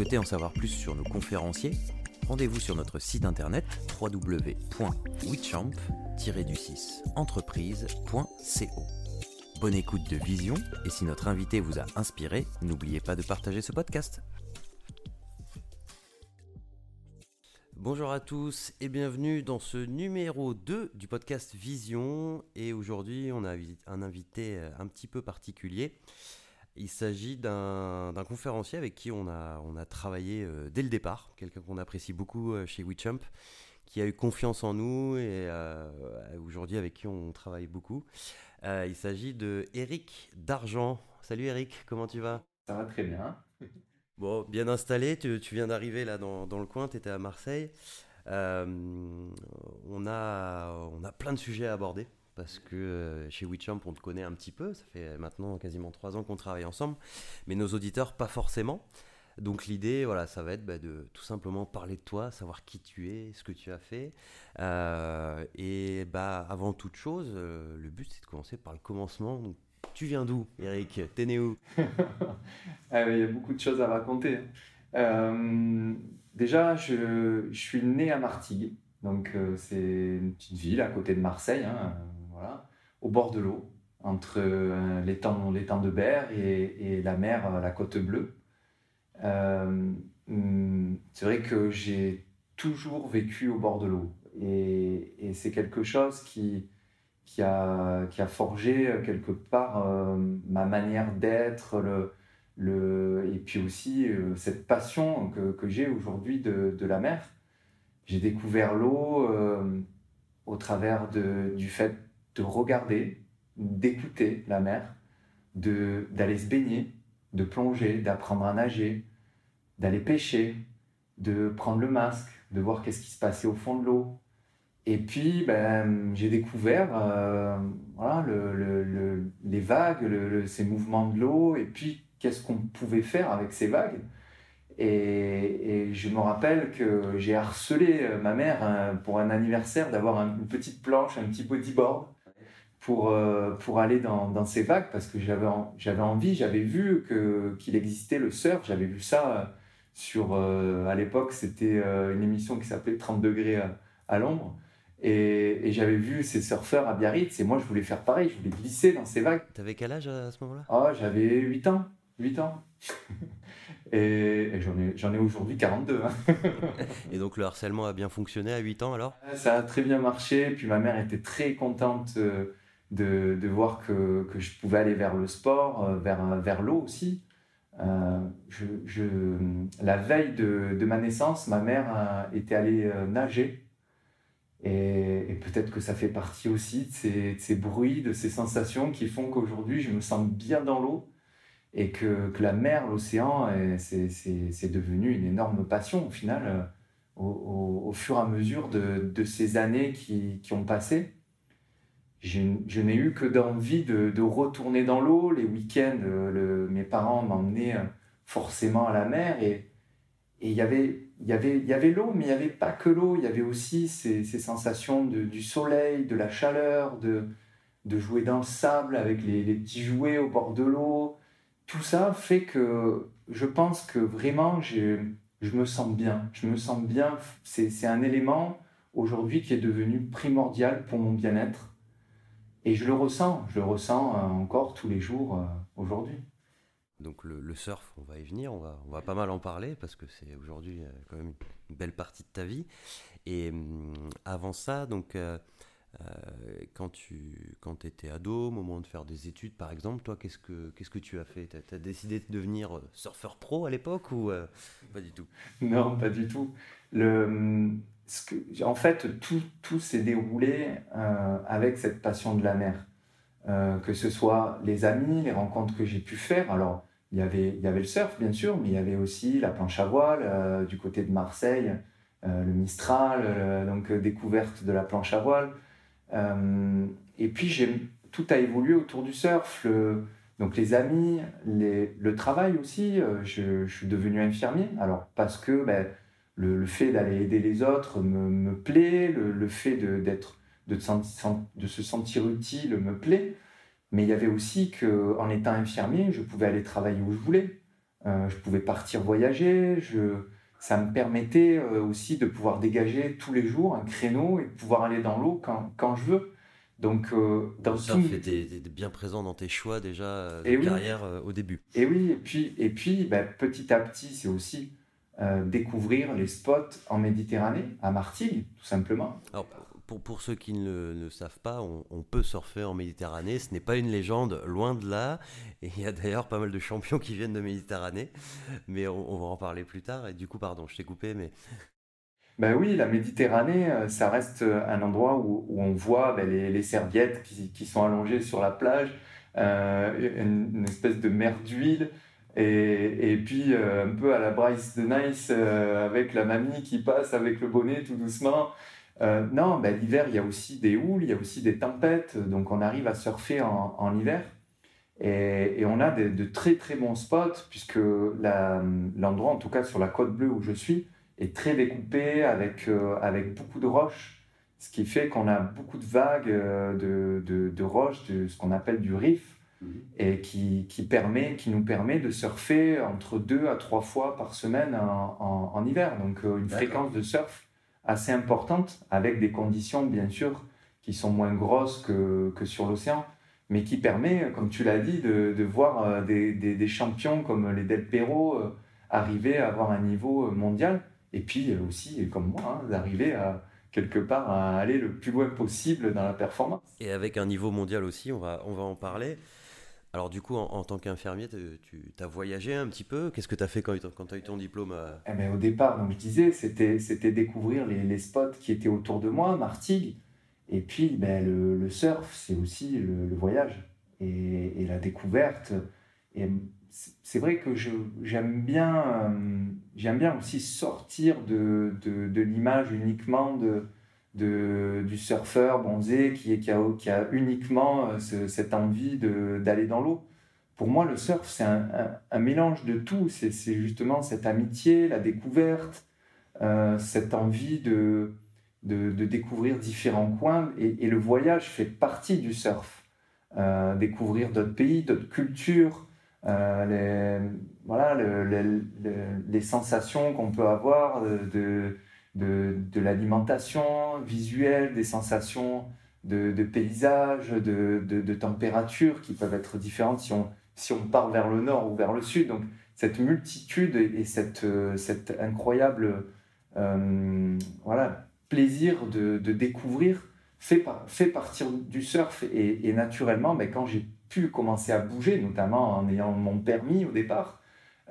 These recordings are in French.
Souhaitez en savoir plus sur nos conférenciers, rendez-vous sur notre site internet www.witchamp-entreprise.co. Bonne écoute de Vision et si notre invité vous a inspiré, n'oubliez pas de partager ce podcast. Bonjour à tous et bienvenue dans ce numéro 2 du podcast Vision. Et aujourd'hui, on a un invité un petit peu particulier. Il s'agit d'un conférencier avec qui on a, on a travaillé euh, dès le départ, quelqu'un qu'on apprécie beaucoup euh, chez WeChamp, qui a eu confiance en nous et euh, aujourd'hui avec qui on travaille beaucoup. il s'agit de Eric D'Argent. Salut Eric, comment tu vas? Ça va très bien. Bon, bien installé, tu, tu viens d'arriver là dans, dans, le coin, tu étais à Marseille. on, a, on a plein de sujets à aborder parce que euh, chez WeChamp, on te connaît un petit peu. Ça fait maintenant quasiment trois ans qu'on travaille ensemble, mais nos auditeurs, pas forcément. Donc l'idée, voilà, ça va être bah, de tout simplement parler de toi, savoir qui tu es, ce que tu as fait. Euh, et bah, avant toute chose, euh, le but, c'est de commencer par le commencement. tu viens d'où, Eric? T'es né où? Ah Il y a beaucoup de choses à raconter. déjà, je, je, suis né à Martigues. Donc c'est une petite ville à côté de Marseille, hein, au bord de l'eau, entre euh, l'étang, de Berre et, la mer, euh, la côte bleue. Euh, hmm, c'est vrai que j'ai toujours vécu au bord de l'eau et, c'est quelque chose qui, qui, a, qui a forgé quelque part ma manière d'être, le, et puis aussi cette passion que, que j'ai aujourd'hui de, de, la mer. J'ai découvert l'eau au travers de, du fait de regarder, d'écouter la mer, d'aller se baigner, de plonger, d'apprendre à nager, d'aller pêcher, de prendre le masque, de voir qu'est-ce qui se passait au fond de l'eau. Et puis, ben, j'ai découvert euh, voilà, le, les vagues, ces mouvements de l'eau, et puis qu'est-ce qu'on pouvait faire avec ces vagues. Et, je me rappelle que j'ai harcelé euh, ma mère hein, pour un anniversaire d'avoir une petite planche, un petit bodyboard pour, euh, pour aller dans, dans, ces vagues parce que j'avais j'avais envie, j'avais vu que qu'il existait le surf, j'avais vu ça euh, sur euh, à l'époque c'était une émission qui s'appelait 30 degrés à, l'ombre et, et j'avais vu ces surfeurs à Biarritz et moi je voulais faire pareil, je voulais glisser dans ces vagues. T'avais quel âge à ce moment-là? Oh, j'avais 8 ans, 8 ans. et, j'en ai, j'en ai aujourd'hui 42. Hein. et donc le harcèlement a bien fonctionné à 8 ans alors? Ça a très bien marché, puis ma mère était très contente de, voir que, que, je pouvais aller vers le sport, euh, vers, vers l'eau aussi. Euh, je, la veille de, de, ma naissance, ma mère était allée euh, nager. Et, peut-être que ça fait partie aussi de ces, bruits, de ces sensations qui font qu'aujourd'hui, je me sens bien dans l'eau et que, que la mer, l'océan, c'est devenu une énorme passion au final, au, au, au, fur et à mesure de, de ces années qui, qui ont passé je n'ai eu que d'envie de, retourner dans l'eau. Les week-ends, euh, mes parents m'emmenaient euh, forcément à la mer et il y avait l'eau mais il n'y avait pas que l'eau. Il y avait aussi ces, sensations du soleil de la chaleur de de jouer dans le sable avec les, les petits jouets au bord de l'eau. Tout ça fait que je pense que vraiment je me sens bien. Je me sens bien. C'est un élément aujourd'hui qui est devenu primordial pour mon bien-être et je le ressens, je le ressens euh, encore tous les jours euh, aujourd'hui. Donc le, surf, on va y venir, on va, on va pas mal en parler parce que c'est aujourd'hui euh, quand même une belle partie de ta vie. Et hum, avant ça, donc quand tu quand étais ado, au moment de faire des études par exemple, toi, qu'est-ce que, qu'est-ce que tu as fait? Tu as, décidé de devenir surfeur pro à l'époque ou pas du tout? Non, pas du tout. Le, en fait, tout, s'est déroulé avec cette passion de la mer. que ce soit les amis, les rencontres que j'ai pu faire. Alors, il y, avait, le surf, bien sûr, mais il y avait aussi la planche à voile euh, du côté de Marseille, euh, le Mistral, euh, donc découverte de la planche à voile. et puis, tout a évolué autour du surf. donc, les amis, le travail aussi. Je, je, suis devenu infirmier. Alors, parce que ben, le, le, fait d'aller aider les autres me, me plaît, le, le fait de, d'être, de, de se sentir utile me plaît. Mais il y avait aussi qu'en étant infirmier, je pouvais aller travailler où je voulais. Euh, je pouvais partir voyager. Je... Ça me permettait euh, aussi de pouvoir dégager tous les jours un créneau et de pouvoir aller dans l'eau quand, quand je veux. Donc, euh, dans ça tout... fait bien présent dans tes choix déjà de carrière au début. Et oui, et puis, et puis ben, petit à petit, c'est aussi découvrir les spots en Méditerranée, à Martigues, tout simplement. Alors, pour, ceux qui ne le savent pas, on, peut surfer en Méditerranée. Ce n'est pas une légende, loin de là. Et il y a d'ailleurs pas mal de champions qui viennent de Méditerranée. Mais on, va en parler plus tard. Et du coup, pardon, je t'ai coupé, mais. Ben oui, la Méditerranée, euh, ça reste euh, un endroit où, on voit ben, les, serviettes qui, sont allongées sur la plage, euh, une, espèce de mer d'huile. Et, puis un peu à la Bryce de Nice avec la mamie qui passe avec le bonnet tout doucement. Euh, non, ben, l'hiver, il y a aussi des houles, il y a aussi des tempêtes, donc on arrive à surfer en, hiver. Et, on a de très très bons spots, puisque l'endroit, en tout cas sur la côte bleue où je suis, est très découpé avec, euh, avec beaucoup de roches, ce qui fait qu'on a beaucoup de vagues euh, de, roches, de ce qu'on appelle du riff. Et qui, qui, permet, qui nous permet de surfer entre deux à trois fois par semaine en, en hiver, donc une fréquence de surf assez importante, avec des conditions bien sûr qui sont moins grosses que, que sur l'océan, mais qui permet, comme tu l'as dit, de, de voir euh, des, des, des, champions comme les Del Perro euh, arriver à avoir un niveau euh, mondial, et puis aussi, comme moi, hein, d'arriver à quelque part à aller le plus loin possible dans la performance. Et avec un niveau mondial aussi, on va, on va en parler. Alors du coup, en, tant qu'infirmier, tu as voyagé un petit peu? Qu'est-ce que tu as fait quand, tu as eu ton diplôme euh? eh ben, Au départ, donc, je disais, c'était découvrir les, spots qui étaient autour de moi, Martigues. Et puis, ben, le, surf, c'est aussi le, voyage et, la découverte. Et c'est vrai que j'aime bien, euh, j'aime bien aussi sortir de l'image uniquement de de, du surfeur bronzé qui, a, uniquement euh, cette envie d'aller dans l'eau. Pour moi, le surf, c'est un, mélange de tout. C'est justement cette amitié, la découverte, euh, cette envie de, de, découvrir différents coins. Et, le voyage fait partie du surf. Euh, découvrir d'autres pays, d'autres cultures, les, voilà, le, les sensations qu'on peut avoir de, de l'alimentation visuelle, des sensations de, de paysage, de, de, température qui peuvent être différentes si on, si on part vers le nord ou vers le sud. Donc cette multitude et cette, cette incroyable euh, voilà, plaisir de, découvrir fait, fait partir du surf. Et, naturellement, ben, quand j'ai pu commencer à bouger, notamment en ayant mon permis au départ,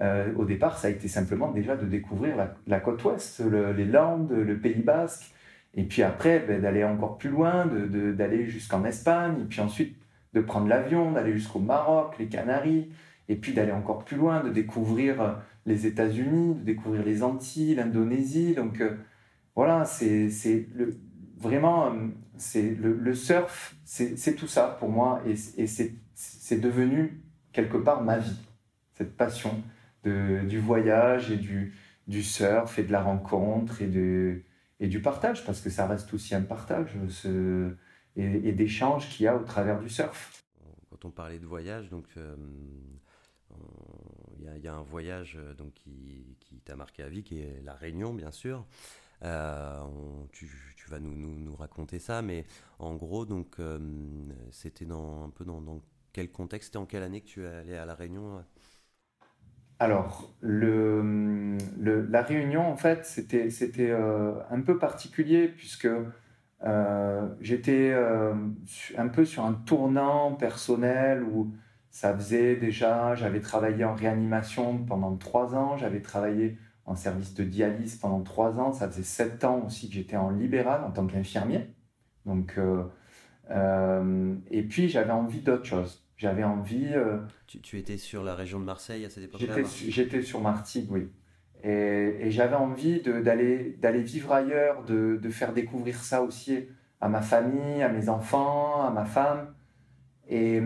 euh, au départ, ça a été simplement déjà de découvrir la, côte ouest, les Landes, le Pays basque, et puis après ben, d'aller encore plus loin, d'aller jusqu'en Espagne, et puis ensuite de prendre l'avion, d'aller jusqu'au Maroc, les Canaries, et puis d'aller encore plus loin, de découvrir euh, les États-Unis, de découvrir les Antilles, l'Indonésie. Donc euh, voilà, c'est vraiment le, surf, c'est tout ça pour moi, et, et c'est devenu quelque part ma vie, cette passion du voyage et du, surf et de la rencontre et, de, et du partage, parce que ça reste aussi un partage et, et d'échange qu'il y a au travers du surf. Quand on parlait de voyage, donc euh, il y, a un voyage euh, donc, qui, qui t'a marqué à vie, qui est la Réunion, bien sûr. Euh, tu, vas nous, nous, nous, raconter ça, mais en gros, donc c'était dans, un peu dans, dans quel contexte et en quelle année que tu es allé à la Réunion alors, la réunion, en fait, c'était euh, un peu particulier puisque j'étais un peu sur un tournant personnel où ça faisait déjà, j'avais travaillé en réanimation pendant trois ans, j'avais travaillé en service de dialyse pendant trois ans, ça faisait sept ans aussi que j'étais en libéral en tant qu'infirmier. Donc, euh, euh, et puis j'avais envie d'autre chose. J'avais envie. Euh, tu, étais sur la région de Marseille à cette époque-là J'étais sur Martigues, oui. Et, j'avais envie d'aller vivre ailleurs, de, de, faire découvrir ça aussi à ma famille, à mes enfants, à ma femme. Et,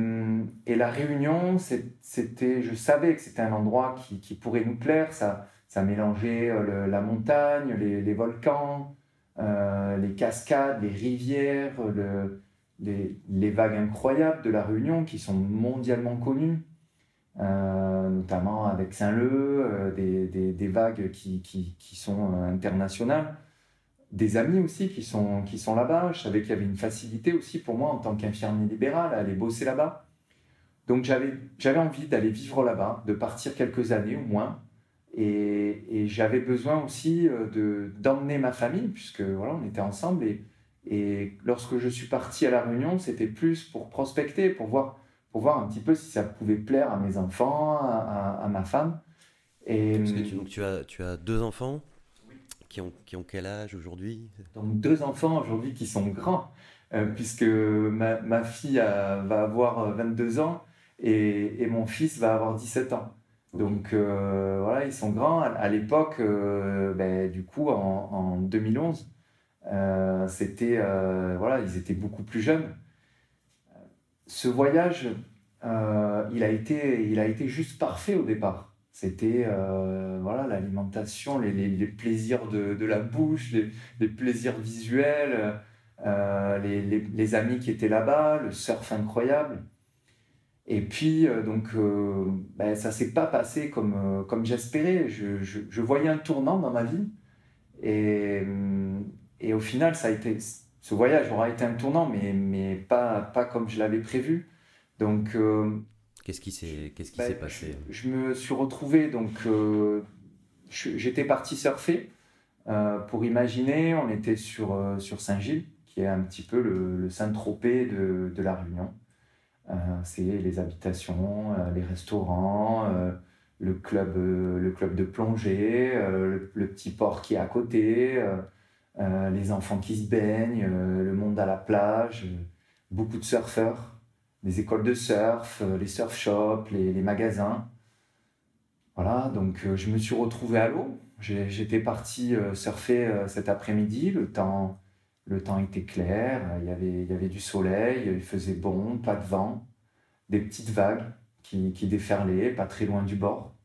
et la Réunion, c'était, je savais que c'était un endroit qui, qui, pourrait nous plaire. Ça, ça mélangeait euh, la montagne, les, les volcans, euh, les cascades, les rivières, le, les, vagues incroyables de la Réunion qui sont mondialement connues, euh, notamment avec Saint-Leu, des, des, vagues qui, sont internationales des amis aussi qui sont, qui sont là-bas. Je savais qu'il y avait une facilité aussi pour moi en tant qu'infirmier libéral à aller bosser là-bas. Donc j'avais, envie d'aller vivre là-bas, de partir quelques années au moins. Et, j'avais besoin aussi euh, de, d'emmener ma famille, puisque voilà, on était ensemble. Et, et lorsque je suis parti à La Réunion, c'était plus pour prospecter, pour voir, pour voir un petit peu si ça pouvait plaire à mes enfants, à, à, ma femme. Et, Parce que tu, donc tu, as, tu as deux enfants qui ont, qui ont quel âge aujourd'hui? Donc deux enfants aujourd'hui qui sont grands, euh, puisque ma, ma fille va avoir 22 ans et, et, mon fils va avoir 17 ans. Donc euh, voilà, ils sont grands. À, l'époque, euh, ben, du coup, en, en 2011, c'était voilà, ils étaient beaucoup plus jeunes. Ce voyage, il a été, il a été juste parfait au départ. C'était euh, voilà l'alimentation, les, les, plaisirs de, de, la bouche, les, plaisirs visuels, euh, les, amis qui étaient là-bas, le surf incroyable. Et puis, euh, donc, ben, ça s'est pas passé comme, comme j'espérais. Je, je, je, voyais un tournant dans ma vie. Et, et au final, ça a été, ce voyage aura été un tournant, mais, mais pas, pas comme je l'avais prévu. Donc, Qu'est-ce qui s'est qui bah, passé? je, me suis retrouvé donc euh, j'étais parti surfer euh, pour imaginer. On était sur euh, sur Saint-Gilles, qui est un petit peu le, le Saint-Tropez de, de, la Réunion. c'est les habitations, les restaurants, le club le club de plongée, le, le, petit port qui est à côté, les enfants qui se baignent, le monde à la plage, beaucoup de surfeurs les écoles de surf, euh, les surf shops, les, magasins. Voilà, donc euh, je me suis retrouvé à l'eau. J'étais parti euh, surfer cet après-midi. Le temps, le temps était clair, il y, avait, il y avait du soleil, il faisait bon, pas de vent, des petites vagues qui déferlaient pas très loin du bord.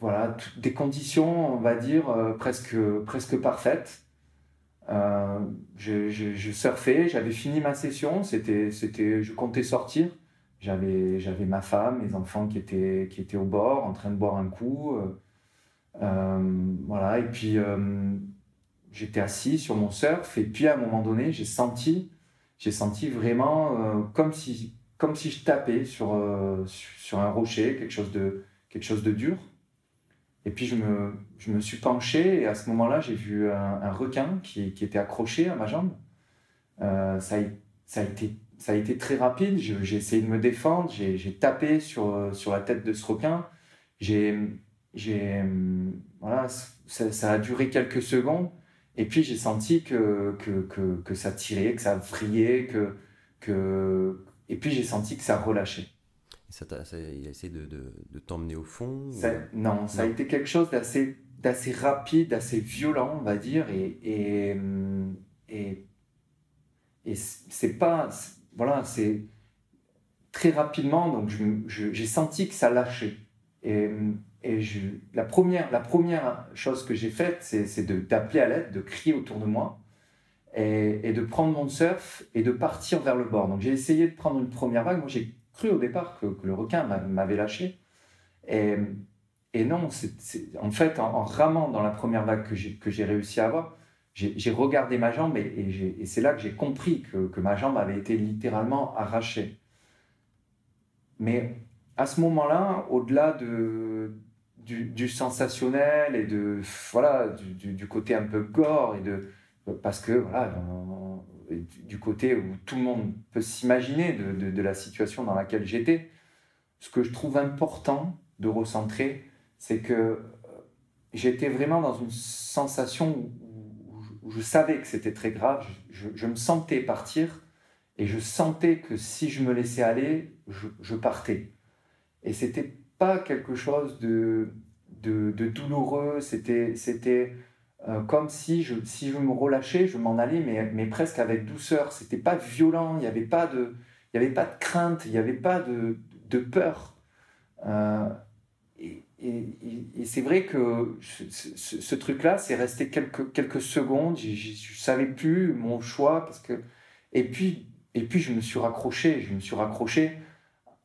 Voilà, des conditions, on va dire, presque, presque parfaites. Euh, je, surfais, j'avais fini ma session, c'était, c'était, je comptais sortir. J'avais, j'avais ma femme, mes enfants qui étaient, qui étaient au bord, en train de boire un coup. Euh, euh voilà, et puis j'étais assis sur mon surf, et puis à un moment donné, j'ai senti, j'ai senti vraiment comme, si, comme si je tapais sur, sur un rocher, quelque chose de, quelque chose de dur. Et puis je me, je me suis penché et à ce moment-là, j'ai vu un, requin qui, qui, était accroché à ma jambe. Euh, ça, a, été, ça a été très rapide. J'ai essayé de me défendre. J'ai tapé sur, sur la tête de ce requin. J'ai, voilà, ça, ça, a duré quelques secondes. Et puis j'ai senti que, que, que, que, ça tirait, que ça vrillait, que, que... et puis j'ai senti que ça relâchait. Ça, il a essayé de, de, de t'emmener au fond Non, ça a été quelque chose d'assez, d'assez rapide, d'assez violent, on va dire. Et, et, et, et c'est pas. Voilà, c'est très rapidement, donc j'ai senti que ça lâchait. Et, et je, la, première, la première chose que j'ai faite, c'est d'appeler à l'aide, de crier autour de moi. Et, et, de prendre mon surf et de partir vers le bord. Donc j'ai essayé de prendre une première vague. Moi, j'ai cru au départ que, le requin m'avait lâché. Et, non, c'est en fait, en, ramant dans la première vague que j'ai réussi à avoir, j'ai regardé ma jambe et, c'est là que j'ai compris que, ma jambe avait été littéralement arrachée. Mais à ce moment-là, au-delà de, du, sensationnel et de voilà du, côté un peu gore et de parce que voilà du côté où tout le monde peut s'imaginer de, de, la situation dans laquelle j'étais ce que je trouve important de recentrer c'est que euh, j'étais vraiment dans une sensation où, je savais que c'était très grave je, me sentais partir et je sentais que si je me laissais aller je, partais. Et c'était pas quelque chose de, de, douloureux, c'était, c'était euh, comme si je, si je me relâchais, je m'en allais, mais, mais presque avec douceur. C'était pas violent, il n'y avait, pas de, avait pas de crainte, il n'y avait pas de, de peur. Euh, et, c'est vrai que ce, ce, truc-là, c'est resté quelques, quelques secondes, je ne savais plus mon choix, parce que... Et puis, et puis je me suis raccroché, je me suis raccroché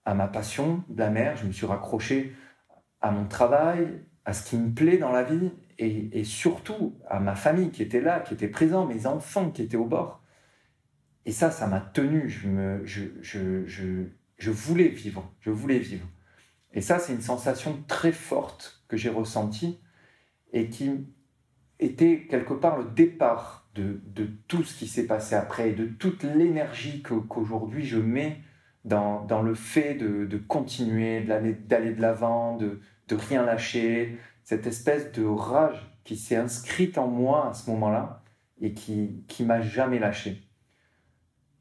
à ma passion de la mer, je me suis raccroché à mon travail, à ce qui me plaît dans la vie et, surtout à ma famille qui était là, qui était présent, mes enfants qui étaient au bord. Et ça, ça m'a tenu. Je, me, je, je, je, je, voulais vivre. Je voulais vivre. Et ça, c'est une sensation très forte que j'ai ressentie et qui était quelque part le départ de, de tout ce qui s'est passé après et de toute l'énergie qu'aujourd'hui je mets dans, dans le fait de, de continuer, d'aller de l'avant, de, de rien lâcher, cette espèce de rage qui s'est inscrite en moi à ce moment-là et qui qui m'a jamais lâché.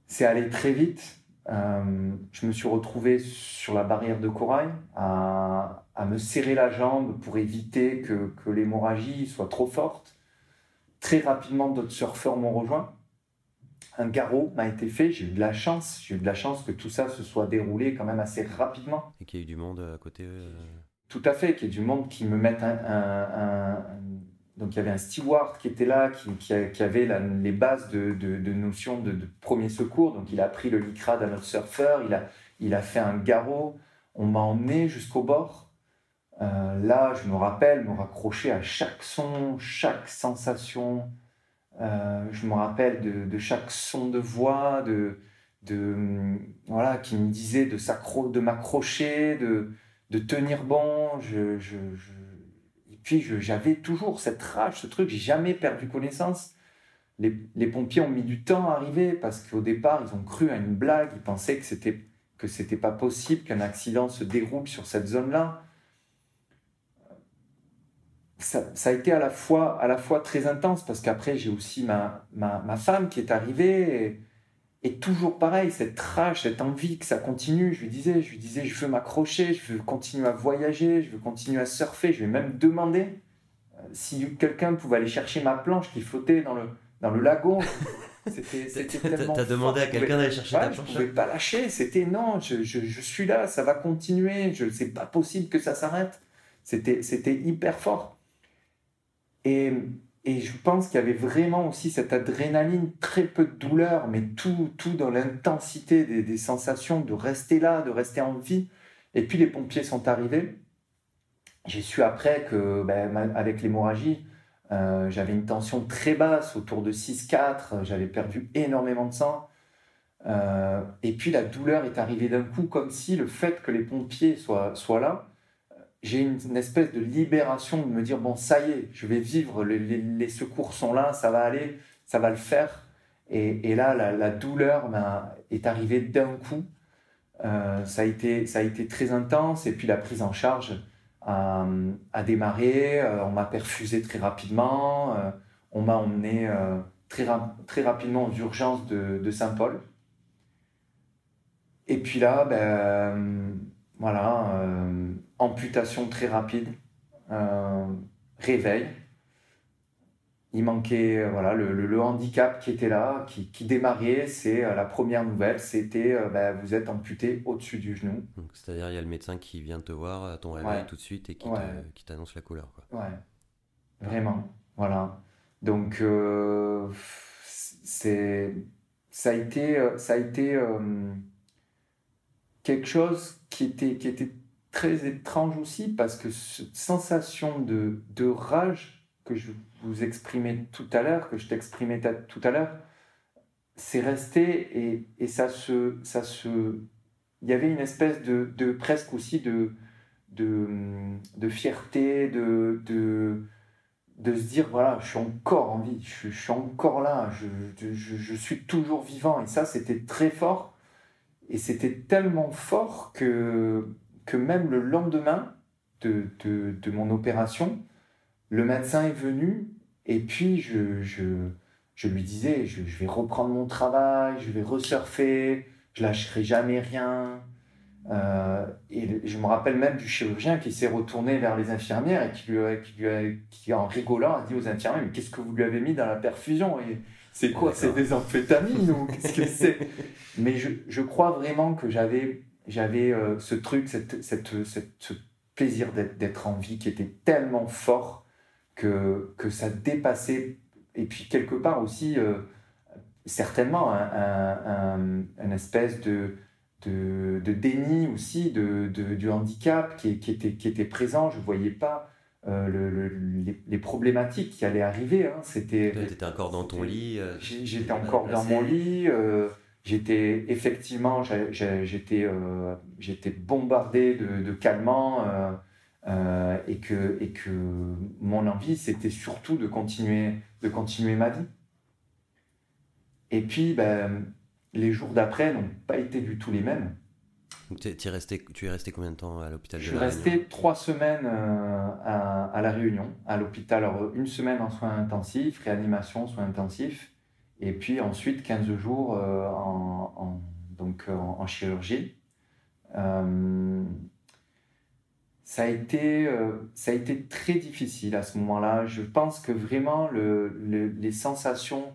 C'est allé très vite. Euh, je me suis retrouvé sur la barrière de corail à, à me serrer la jambe pour éviter que, que l'hémorragie soit trop forte. Très rapidement, d'autres surfeurs m'ont rejoint un garrot m'a été fait. J'ai eu de la chance. J'ai eu de la chance que tout ça se soit déroulé quand même assez rapidement. Et qu'il y ait eu du monde à côté. Euh, tout à fait, qu'il y ait du monde qui me mette un, donc il y avait un steward qui était là, qui, avait les bases de, notions de, premier secours. Donc il a pris le licrade à notre surfeur, il a, fait un garrot, on m'a emmené jusqu'au bord. Euh, là, je me rappelle me raccrocher à chaque son, chaque sensation, euh, je me rappelle de, chaque son de voix, de voilà, qui me disait de, de m'accrocher, de, de tenir bon. Je, je, Et puis j'avais toujours cette rage, ce truc, j'ai jamais perdu connaissance. Les, pompiers ont mis du temps à arriver parce qu'au départ, ils ont cru à une blague, ils pensaient que c'était que c'était pas possible qu'un accident se déroule sur cette zone-là ça, a été à la fois, à la fois très intense parce qu'après j'ai aussi ma, ma, femme qui est arrivée et, toujours pareil, cette rage, cette envie que ça continue. Je lui disais, je lui disais, je veux m'accrocher, je veux continuer à voyager, je veux continuer à surfer. Je vais même demander euh, si quelqu'un pouvait aller chercher ma planche qui flottait dans le, dans le lagon. C'était tellement. T'as demandé à quelqu'un d'aller chercher ta planche Je pouvais pas lâcher. C'était non, je, je, je, suis là, ça va continuer. Je c'est pas possible que ça s'arrête. C'était c'était hyper fort. Et, et je pense qu'il y avait vraiment aussi cette adrénaline, très peu de douleur, mais tout, tout dans l'intensité des, sensations de rester là, de rester en vie. Et puis les pompiers sont arrivés. J'ai su après que, ben, avec l'hémorragie, euh, j'avais une tension très basse, autour de 6-4. J'avais perdu énormément de sang. Euh, et puis la douleur est arrivée d'un coup, comme si le fait que les pompiers soient là j'ai une, espèce de libération de me dire bon ça y est je vais vivre les, secours sont là ça va aller ça va le faire. Et, et là la, douleur ben, est arrivée d'un coup. Euh, ça a été ça a été très intense. Et puis la prise en charge a, démarré. Euh, on m'a perfusé très rapidement. Euh, on m'a emmené très, très rapidement aux urgences de, de Saint-Paul. Et puis là ben voilà amputation très rapide, euh, réveil. Il manquait euh, voilà le, handicap qui était là, qui, qui démarrait. C'est euh, la première nouvelle, c'était bah, vous êtes amputé au-dessus du genou. C'est-à-dire il y a le médecin qui vient te voir à ton réveil tout de suite et qui t'annonce la couleur. Quoi. Ouais, vraiment, voilà. Donc c'est ça a été ça a été quelque chose qui était qui était très étrange aussi parce que cette sensation de, de rage que je vous exprimais tout à l'heure, que je t'exprimais tout à l'heure, c'est resté et, et, ça se, ça se, il y avait une espèce de, de presque aussi de, de, de fierté, de, de, de, se dire voilà, je suis encore en vie, je, suis encore là, je, je, suis toujours vivant. Et ça, c'était très fort. Et c'était tellement fort que, que même le lendemain de, de, de mon opération, le médecin est venu et puis je, je, je lui disais je, je, vais reprendre mon travail, je vais resurfer, je lâcherai jamais rien. Euh, et je me rappelle même du chirurgien qui s'est retourné vers les infirmières et qui, lui a, qui, lui a, qui en rigolant a dit aux infirmières mais qu'est-ce que vous lui avez mis dans la perfusion? Et c'est quoi? C'est des amphétamines ou qu'est-ce que c'est? Mais je, je, crois vraiment que j'avais j'avais euh, ce truc cette, cette, cette, ce plaisir d'être en vie qui était tellement fort que, que ça dépassait et puis quelque part aussi euh, certainement un, un, un, une espèce de de, de déni aussi de, de, du handicap qui, qui, était, qui était présent. Je ne voyais pas euh, le, le, les, les, problématiques qui allaient arriver. Hein. C'était. Tu étais encore dans ton lit. Euh, j'étais encore dans mon lit. Euh, j'étais effectivement, j'étais, euh, j'étais bombardé de, de calmants euh, et que et que mon envie c'était surtout de continuer de continuer ma vie. Et puis ben les jours d'après n'ont pas été du tout les mêmes. Tu es, resté, tu es resté combien de temps à l'hôpital Je suis resté trois semaines euh, à, à, La Réunion, à l'hôpital. Alors, une semaine en soins intensifs, réanimation, soins intensifs, et puis ensuite 15 jours euh, en, donc, en, en chirurgie. Euh, ça, a été, euh, ça a été très difficile à ce moment-là. Je pense que vraiment le, le, les sensations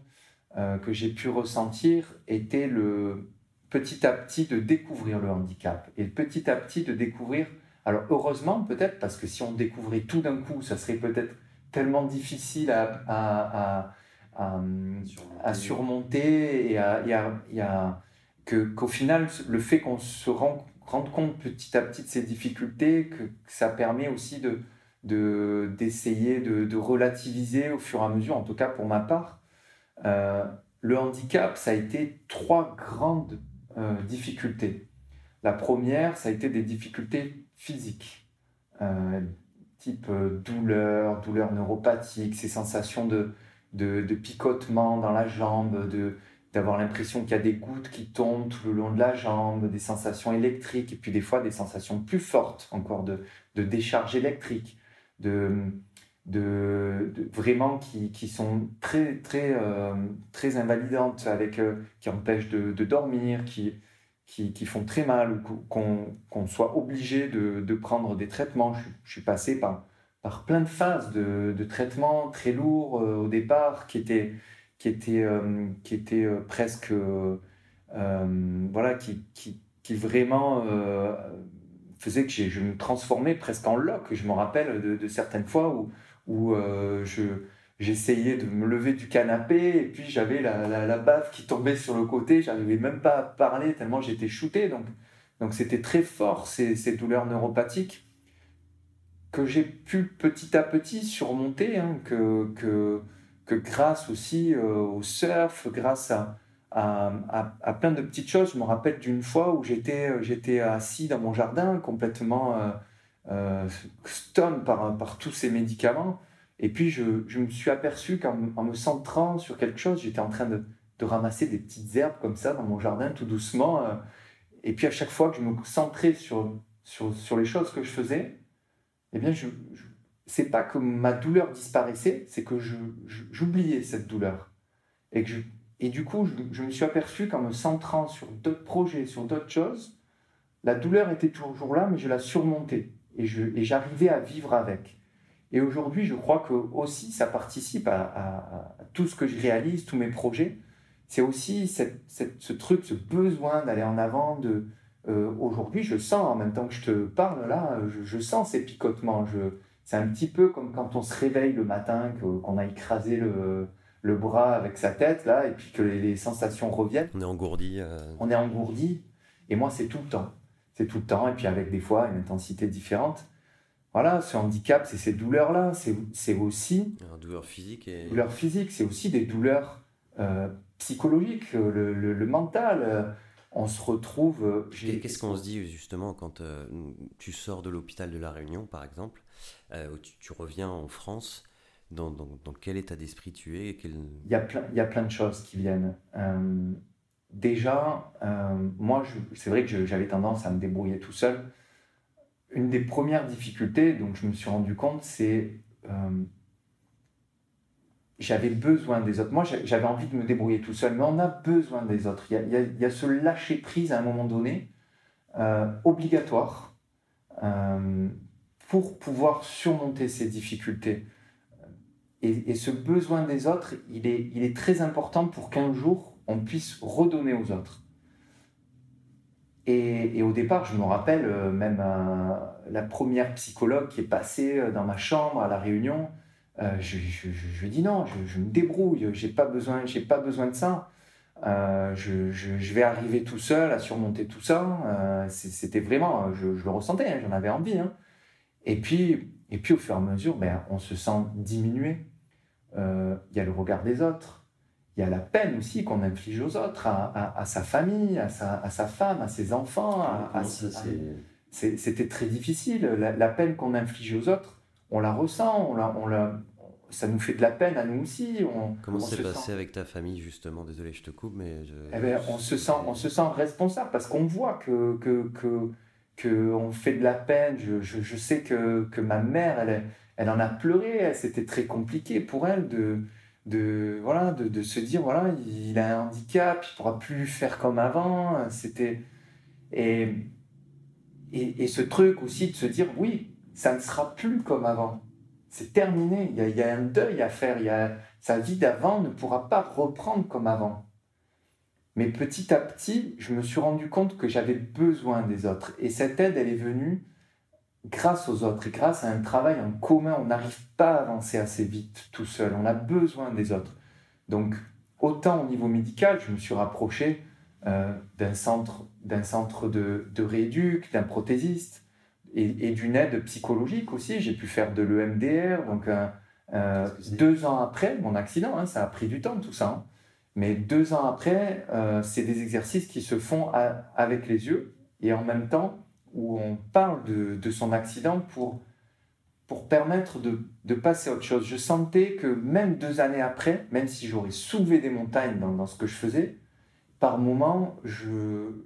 euh, que j'ai pu ressentir était le petit à petit de découvrir le handicap et petit à petit de découvrir. Alors heureusement peut-être parce que si on découvrait tout d'un coup, ça serait peut-être tellement difficile à, à surmonter. et, à, et à, que qu'au final le fait qu'on se rende, rende, compte petit à petit de ces difficultés, que, que ça permet aussi de d'essayer de, relativiser au fur et à mesure, en tout cas pour ma part, euh, le handicap, ça a été trois grandes euh, difficultés. La première, ça a été des difficultés physiques, euh, type euh, douleur, douleur neuropathique, ces sensations de, de, de picotement dans la jambe, de, d'avoir l'impression qu'il y a des gouttes qui tombent tout le long de la jambe, des sensations électriques, et puis des fois des sensations plus fortes encore de, de décharge électrique, de, de, vraiment qui, qui, sont très très euh, très invalidantes avec euh, qui empêchent de, dormir qui, qui, qui font très mal ou qu'on soit obligé de, de, prendre des traitements. Je, je, suis passé par par plein de phases de, traitements très lourds euh, au départ qui étaient qui étaient euh, qui euh, presque euh, voilà qui, qui, qui vraiment faisait que je me transformais presque en loc je me rappelle de, certaines fois où où euh, je, j'essayais de me lever du canapé et puis j'avais la, la, la, baffe qui tombait sur le côté, j'arrivais même pas à parler tellement j'étais shooté. Donc, c'était très fort ces, douleurs neuropathiques que j'ai pu petit à petit surmonter, hein, que, que, que grâce aussi euh, au surf, grâce à, à, plein de petites choses. Je me rappelle d'une fois où j'étais, assis dans mon jardin complètement... Euh, euh, stun par, par tous ces médicaments. Et puis, je, je me suis aperçu qu'en en me centrant sur quelque chose, j'étais en train de, de, ramasser des petites herbes comme ça dans mon jardin, tout doucement. Euh, et puis, à chaque fois que je me centrais sur, sur, sur les choses que je faisais, eh bien, je, je c'est pas que ma douleur disparaissait, c'est que j'oubliais cette douleur. Et, que et du coup, je, me suis aperçu qu'en me centrant sur d'autres projets, sur d'autres choses, la douleur était toujours là, mais je la surmontais et, j'arrivais à vivre avec. Et aujourd'hui, je crois que aussi ça participe à, à, à, tout ce que je réalise, tous mes projets. C'est aussi cette, cette, ce truc, ce besoin d'aller en avant. De euh, aujourd'hui, je sens en même temps que je te parle là, je, je sens ces picotements. C'est un petit peu comme quand on se réveille le matin, qu'on a écrasé le, le bras avec sa tête là, et puis que les, les sensations reviennent. On est engourdi. Euh... On est engourdi. Et moi, c'est tout le temps c'est tout le temps, et puis avec des fois une intensité différente. Voilà, ce handicap, c'est ces douleurs-là, c'est aussi... Une douleur physique et... Douleur physique, c'est aussi des douleurs euh, psychologiques, le, le, le mental. On se retrouve. Qu'est-ce qu'on se dit justement quand tu sors de l'hôpital de la Réunion, par exemple, tu, reviens en France dans, dans, quel état d'esprit tu es il, y a plein, il y a plein de choses qui viennent. déjà, moi, c'est vrai que j'avais tendance à me débrouiller tout seul. Une des premières difficultés, donc je me suis rendu compte, c'est j'avais besoin des autres. Moi, j'avais envie de me débrouiller tout seul, mais on a besoin des autres. Il y a, ce lâcher prise à un moment donné, euh, obligatoire, euh, pour pouvoir surmonter ces difficultés. Et, ce besoin des autres, il est, très important pour qu'un jour, on puisse redonner aux autres. Et, au départ, je me rappelle euh, même la première psychologue qui est passée dans ma chambre à la réunion, je, je, je, dis non, je, me débrouille, j'ai pas besoin, j'ai pas besoin de ça. Euh, je, vais arriver tout seul à surmonter tout ça. Euh, c'était vraiment, je, le ressentais, hein, j'en avais envie. Hein. Et puis, et puis au fur et à mesure, ben, on se sent diminué. Il y a le regard des autres. Il y a la peine aussi qu'on inflige aux autres, à, sa famille, à sa, à sa, femme, à ses enfants. C'était très difficile. La, la peine qu'on inflige aux autres, on la ressent, on la, on la, ça nous fait de la peine à nous aussi. On, Comment s'est passé avec ta famille justement? Désolé, je te coupe, mais je... eh ben, on se sent, on se sent responsable parce qu'on voit que que, que que on fait de la peine. Je, je, je sais que, que ma mère, elle, elle en a pleuré. C'était très compliqué pour elle de de voilà de, de, se dire voilà il a un handicap, il pourra plus faire comme avant. C'était et, et et ce truc aussi de se dire oui ça ne sera plus comme avant. C'est terminé. Il y, a, un deuil à faire. Sa vie d'avant ne pourra pas reprendre comme avant. Mais petit à petit, je me suis rendu compte que j'avais besoin des autres. Et cette aide, elle est venue grâce aux autres et grâce à un travail en commun. On n'arrive pas à avancer assez vite tout seul. On a besoin des autres. Donc, autant au niveau médical, je me suis rapproché euh, d'un centre, centre de, de d'un prothésiste et, d'une aide psychologique aussi. J'ai pu faire de l'EMDR. Donc, euh, euh, deux ans après mon accident, hein, ça a pris du temps tout ça. Hein. mais deux ans après, euh, c'est des exercices qui se font avec les yeux et en même temps où on parle de, de son accident pour, pour permettre de, de, passer à autre chose. Je sentais que même deux années après, même si j'aurais soulevé des montagnes dans, dans, ce que je faisais, par moments,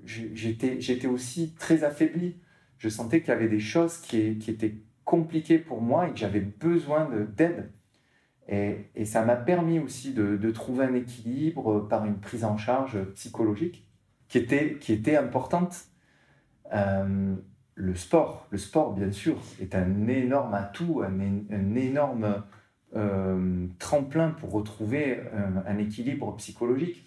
j'étais aussi très affaibli je sentais qu'il y avait des choses qui, étaient compliquées pour moi et que j'avais besoin d'aide. Et, ça m'a permis aussi de, trouver un équilibre par une prise en charge psychologique qui était, importante. Euh, le sport, le sport bien sûr, est un énorme atout, un, énorme euh, tremplin pour retrouver un, un, équilibre psychologique.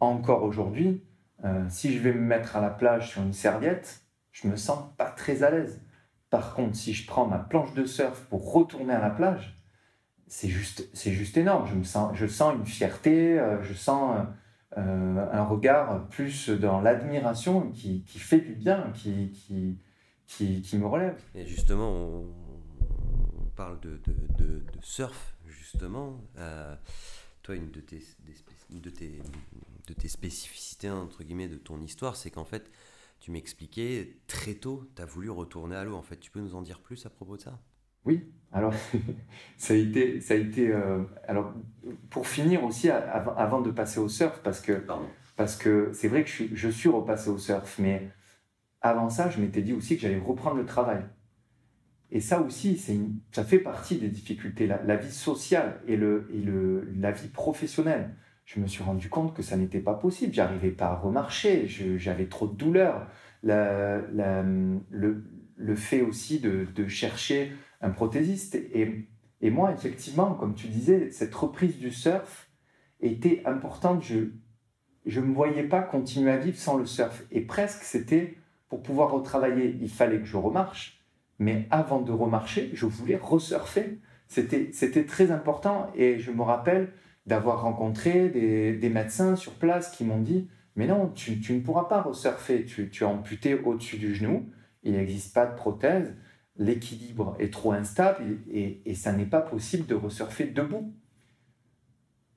Encore aujourd'hui, euh, si je vais me mettre à la plage sur une serviette, je me sens pas très à l'aise. Par contre, si je prends ma planche de surf pour retourner à la plage, c'est juste, c'est juste énorme. Je, me sens, je sens une fierté, euh, je sens euh, un regard plus dans l'admiration qui, qui, fait du bien, qui, qui, qui, me relève. Et justement, on, parle de, de, de, surf, justement. Euh, toi, une de tes, de tes, de tes spécificités, entre guillemets, de ton histoire, c'est qu'en fait, tu m'expliquais très tôt, tu as voulu retourner à l'eau. En fait, tu peux nous en dire plus à propos de ça? Oui, alors ça a été, ça a été euh, alors pour finir aussi avant, de passer au surf, parce que parce que c'est vrai que je suis, je suis repassé au surf, mais avant ça, je m'étais dit aussi que j'allais reprendre le travail. Et ça aussi, c'est ça fait partie des difficultés, la, la vie sociale et, le, et le, la vie professionnelle je me suis rendu compte que ça n'était pas possible. J'arrivais pas à remarcher, j'avais trop de douleur. le, fait aussi de, chercher un prothésiste. Et, moi, effectivement, comme tu disais, cette reprise du surf était importante. Je ne me voyais pas continuer à vivre sans le surf. Et presque, c'était pour pouvoir retravailler, il fallait que je remarche. Mais avant de remarcher, je voulais resurfer. C'était très important. Et je me rappelle, d'avoir rencontré des, médecins sur place qui m'ont dit Mais non, tu, ne pourras pas resurfer, tu, tu es amputé au-dessus du genou, il n'existe pas de prothèse, l'équilibre est trop instable et, et, ça n'est pas possible de resurfer debout.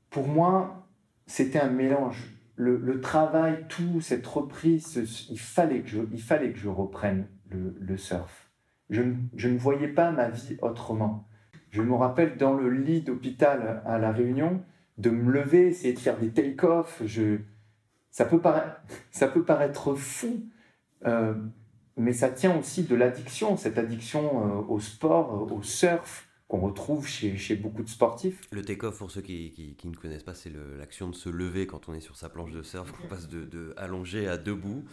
Pour moi, c'était un mélange le, travail, tout, cette reprise, il fallait que je, il fallait que je reprenne le, surf. Je, je, ne voyais pas ma vie autrement. Je me rappelle dans le lit d'hôpital à La Réunion, de me lever, essayer de faire des take-off. Je... Ça, peut paraître, ça peut paraître fou, euh, mais ça tient aussi de l'addiction, cette addiction euh, au sport, au surf, qu'on retrouve chez, chez, beaucoup de sportifs. Le take-off, pour ceux qui, qui, ne connaissent pas, c'est l'action de se lever quand on est sur sa planche de surf, qu'on passe de, de, allongé à debout.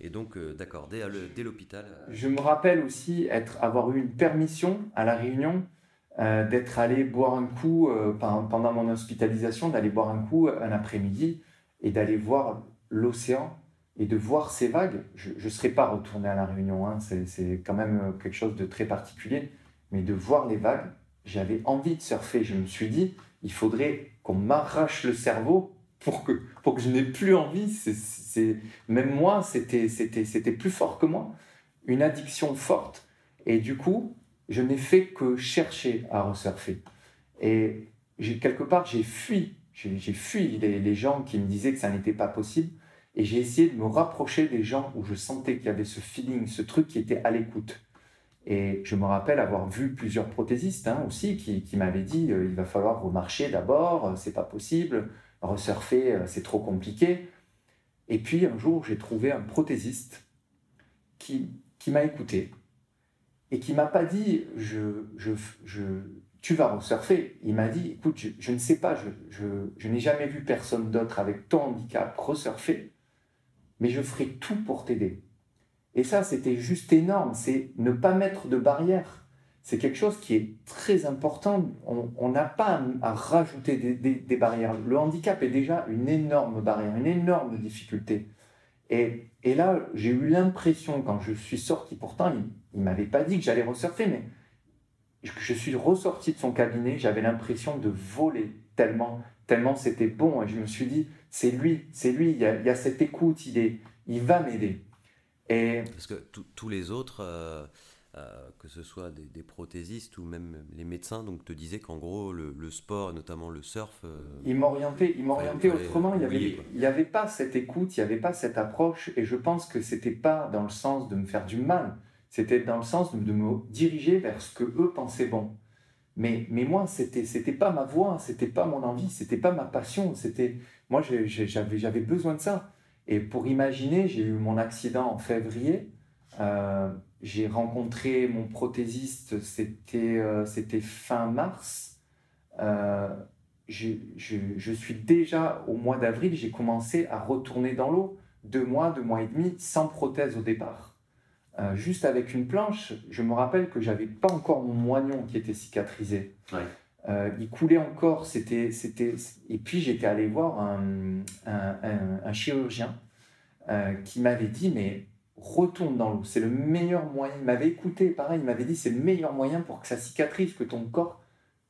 Et donc, euh, d'accord, dès, dès l'hôpital. Je me rappelle aussi être, avoir eu une permission à La Réunion euh, d'être allé boire un coup pendant mon hospitalisation, d'aller boire un coup un après-midi et d'aller voir l'océan et de voir ces vagues. Je ne serais pas retourné à La Réunion, hein, c'est quand même quelque chose de très particulier mais de voir les vagues, j'avais envie de surfer. Je me suis dit, il faudrait qu'on m'arrache le cerveau pour que, pour que je n'ai plus envie. C'est, même moi, c'était plus fort que moi. Une addiction forte. Et du coup, je n'ai fait que chercher à resurfer. Et quelque part, j'ai fui. J'ai, fui les, gens qui me disaient que ça n'était pas possible. Et j'ai essayé de me rapprocher des gens où je sentais qu'il y avait ce feeling, ce truc qui était à l'écoute. Et je me rappelle avoir vu plusieurs prothésistes hein, aussi qui, qui m'avaient dit euh, il va falloir remarcher d'abord, euh, c'est pas possible, resurfer, euh, c'est trop compliqué. Et puis un jour, j'ai trouvé un prothésiste qui, qui m'a écouté et qui m'a pas dit je, je, je, tu vas resurfer. Il m'a dit écoute, je, je ne sais pas, je, je n'ai jamais vu personne d'autre avec ton handicap resurfer, mais je ferai tout pour t'aider. Et ça, c'était juste énorme. C'est ne pas mettre de barrières. C'est quelque chose qui est très important. On n'a pas à rajouter des, barrières. Le handicap est déjà une énorme barrière, une énorme difficulté. Et, et là, j'ai eu l'impression, quand je suis sorti, pourtant, il ne m'avait pas dit que j'allais resurfer, mais je suis ressorti de son cabinet, j'avais l'impression de voler tellement, tellement c'était bon. Et je me suis dit, c'est lui, c'est lui, il y, a, cette écoute, il, est, il va m'aider. Parce que tous les autres, euh, euh, que ce soit des, prothésistes ou même les médecins, donc te disaient qu'en gros le, sport, notamment le surf. Euh, ils m'orientaient, ils m'orientaient autrement. Il n'y avait, il avait pas cette écoute, il n'y avait pas cette approche, et je pense que c'était pas dans le sens de me faire du mal. C'était dans le sens de, me diriger vers ce que eux pensaient bon. Mais, mais moi, c'était c'était pas ma voix, c'était pas mon envie, c'était pas ma passion. C'était moi, j'avais j'avais besoin de ça. Et pour imaginer, j'ai eu mon accident en février. Euh, j'ai rencontré mon prothésiste, c'était euh, c'était fin mars. Euh, je, je, je, suis déjà au mois d'avril, j'ai commencé à retourner dans l'eau. Deux mois, deux mois et demi, sans prothèse au départ. juste avec une planche, je me rappelle que j'avais pas encore mon moignon qui était cicatrisé. il coulait encore, c'était, c'était, et puis j'étais allé voir un, un, chirurgien euh, qui m'avait dit mais retourne dans l'eau, c'est le meilleur moyen. Il m'avait écouté, pareil, il m'avait dit c'est le meilleur moyen pour que ça cicatrise, que ton corps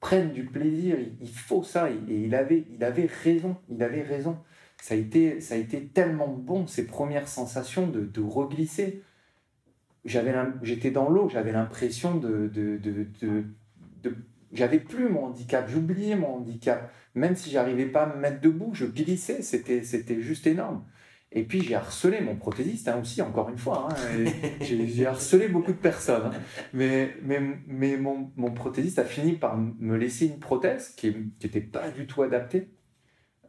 prenne du plaisir. Il, faut ça et, il avait, il avait raison, il avait raison. Ça a été, ça a été tellement bon ces premières sensations de, de reglisser. J'étais dans l'eau, j'avais l'impression de, de, de, j'avais plus mon handicap, j'oubliais mon handicap. Même si j'arrivais pas à me mettre debout, je glissais, c'était juste énorme. Et puis j'ai harcelé mon prothésiste hein, aussi, encore une fois. Hein, j'ai harcelé beaucoup de personnes. Hein. Mais, mais, mais mon, mon, prothésiste a fini par me laisser une prothèse qui n'était pas du tout adaptée.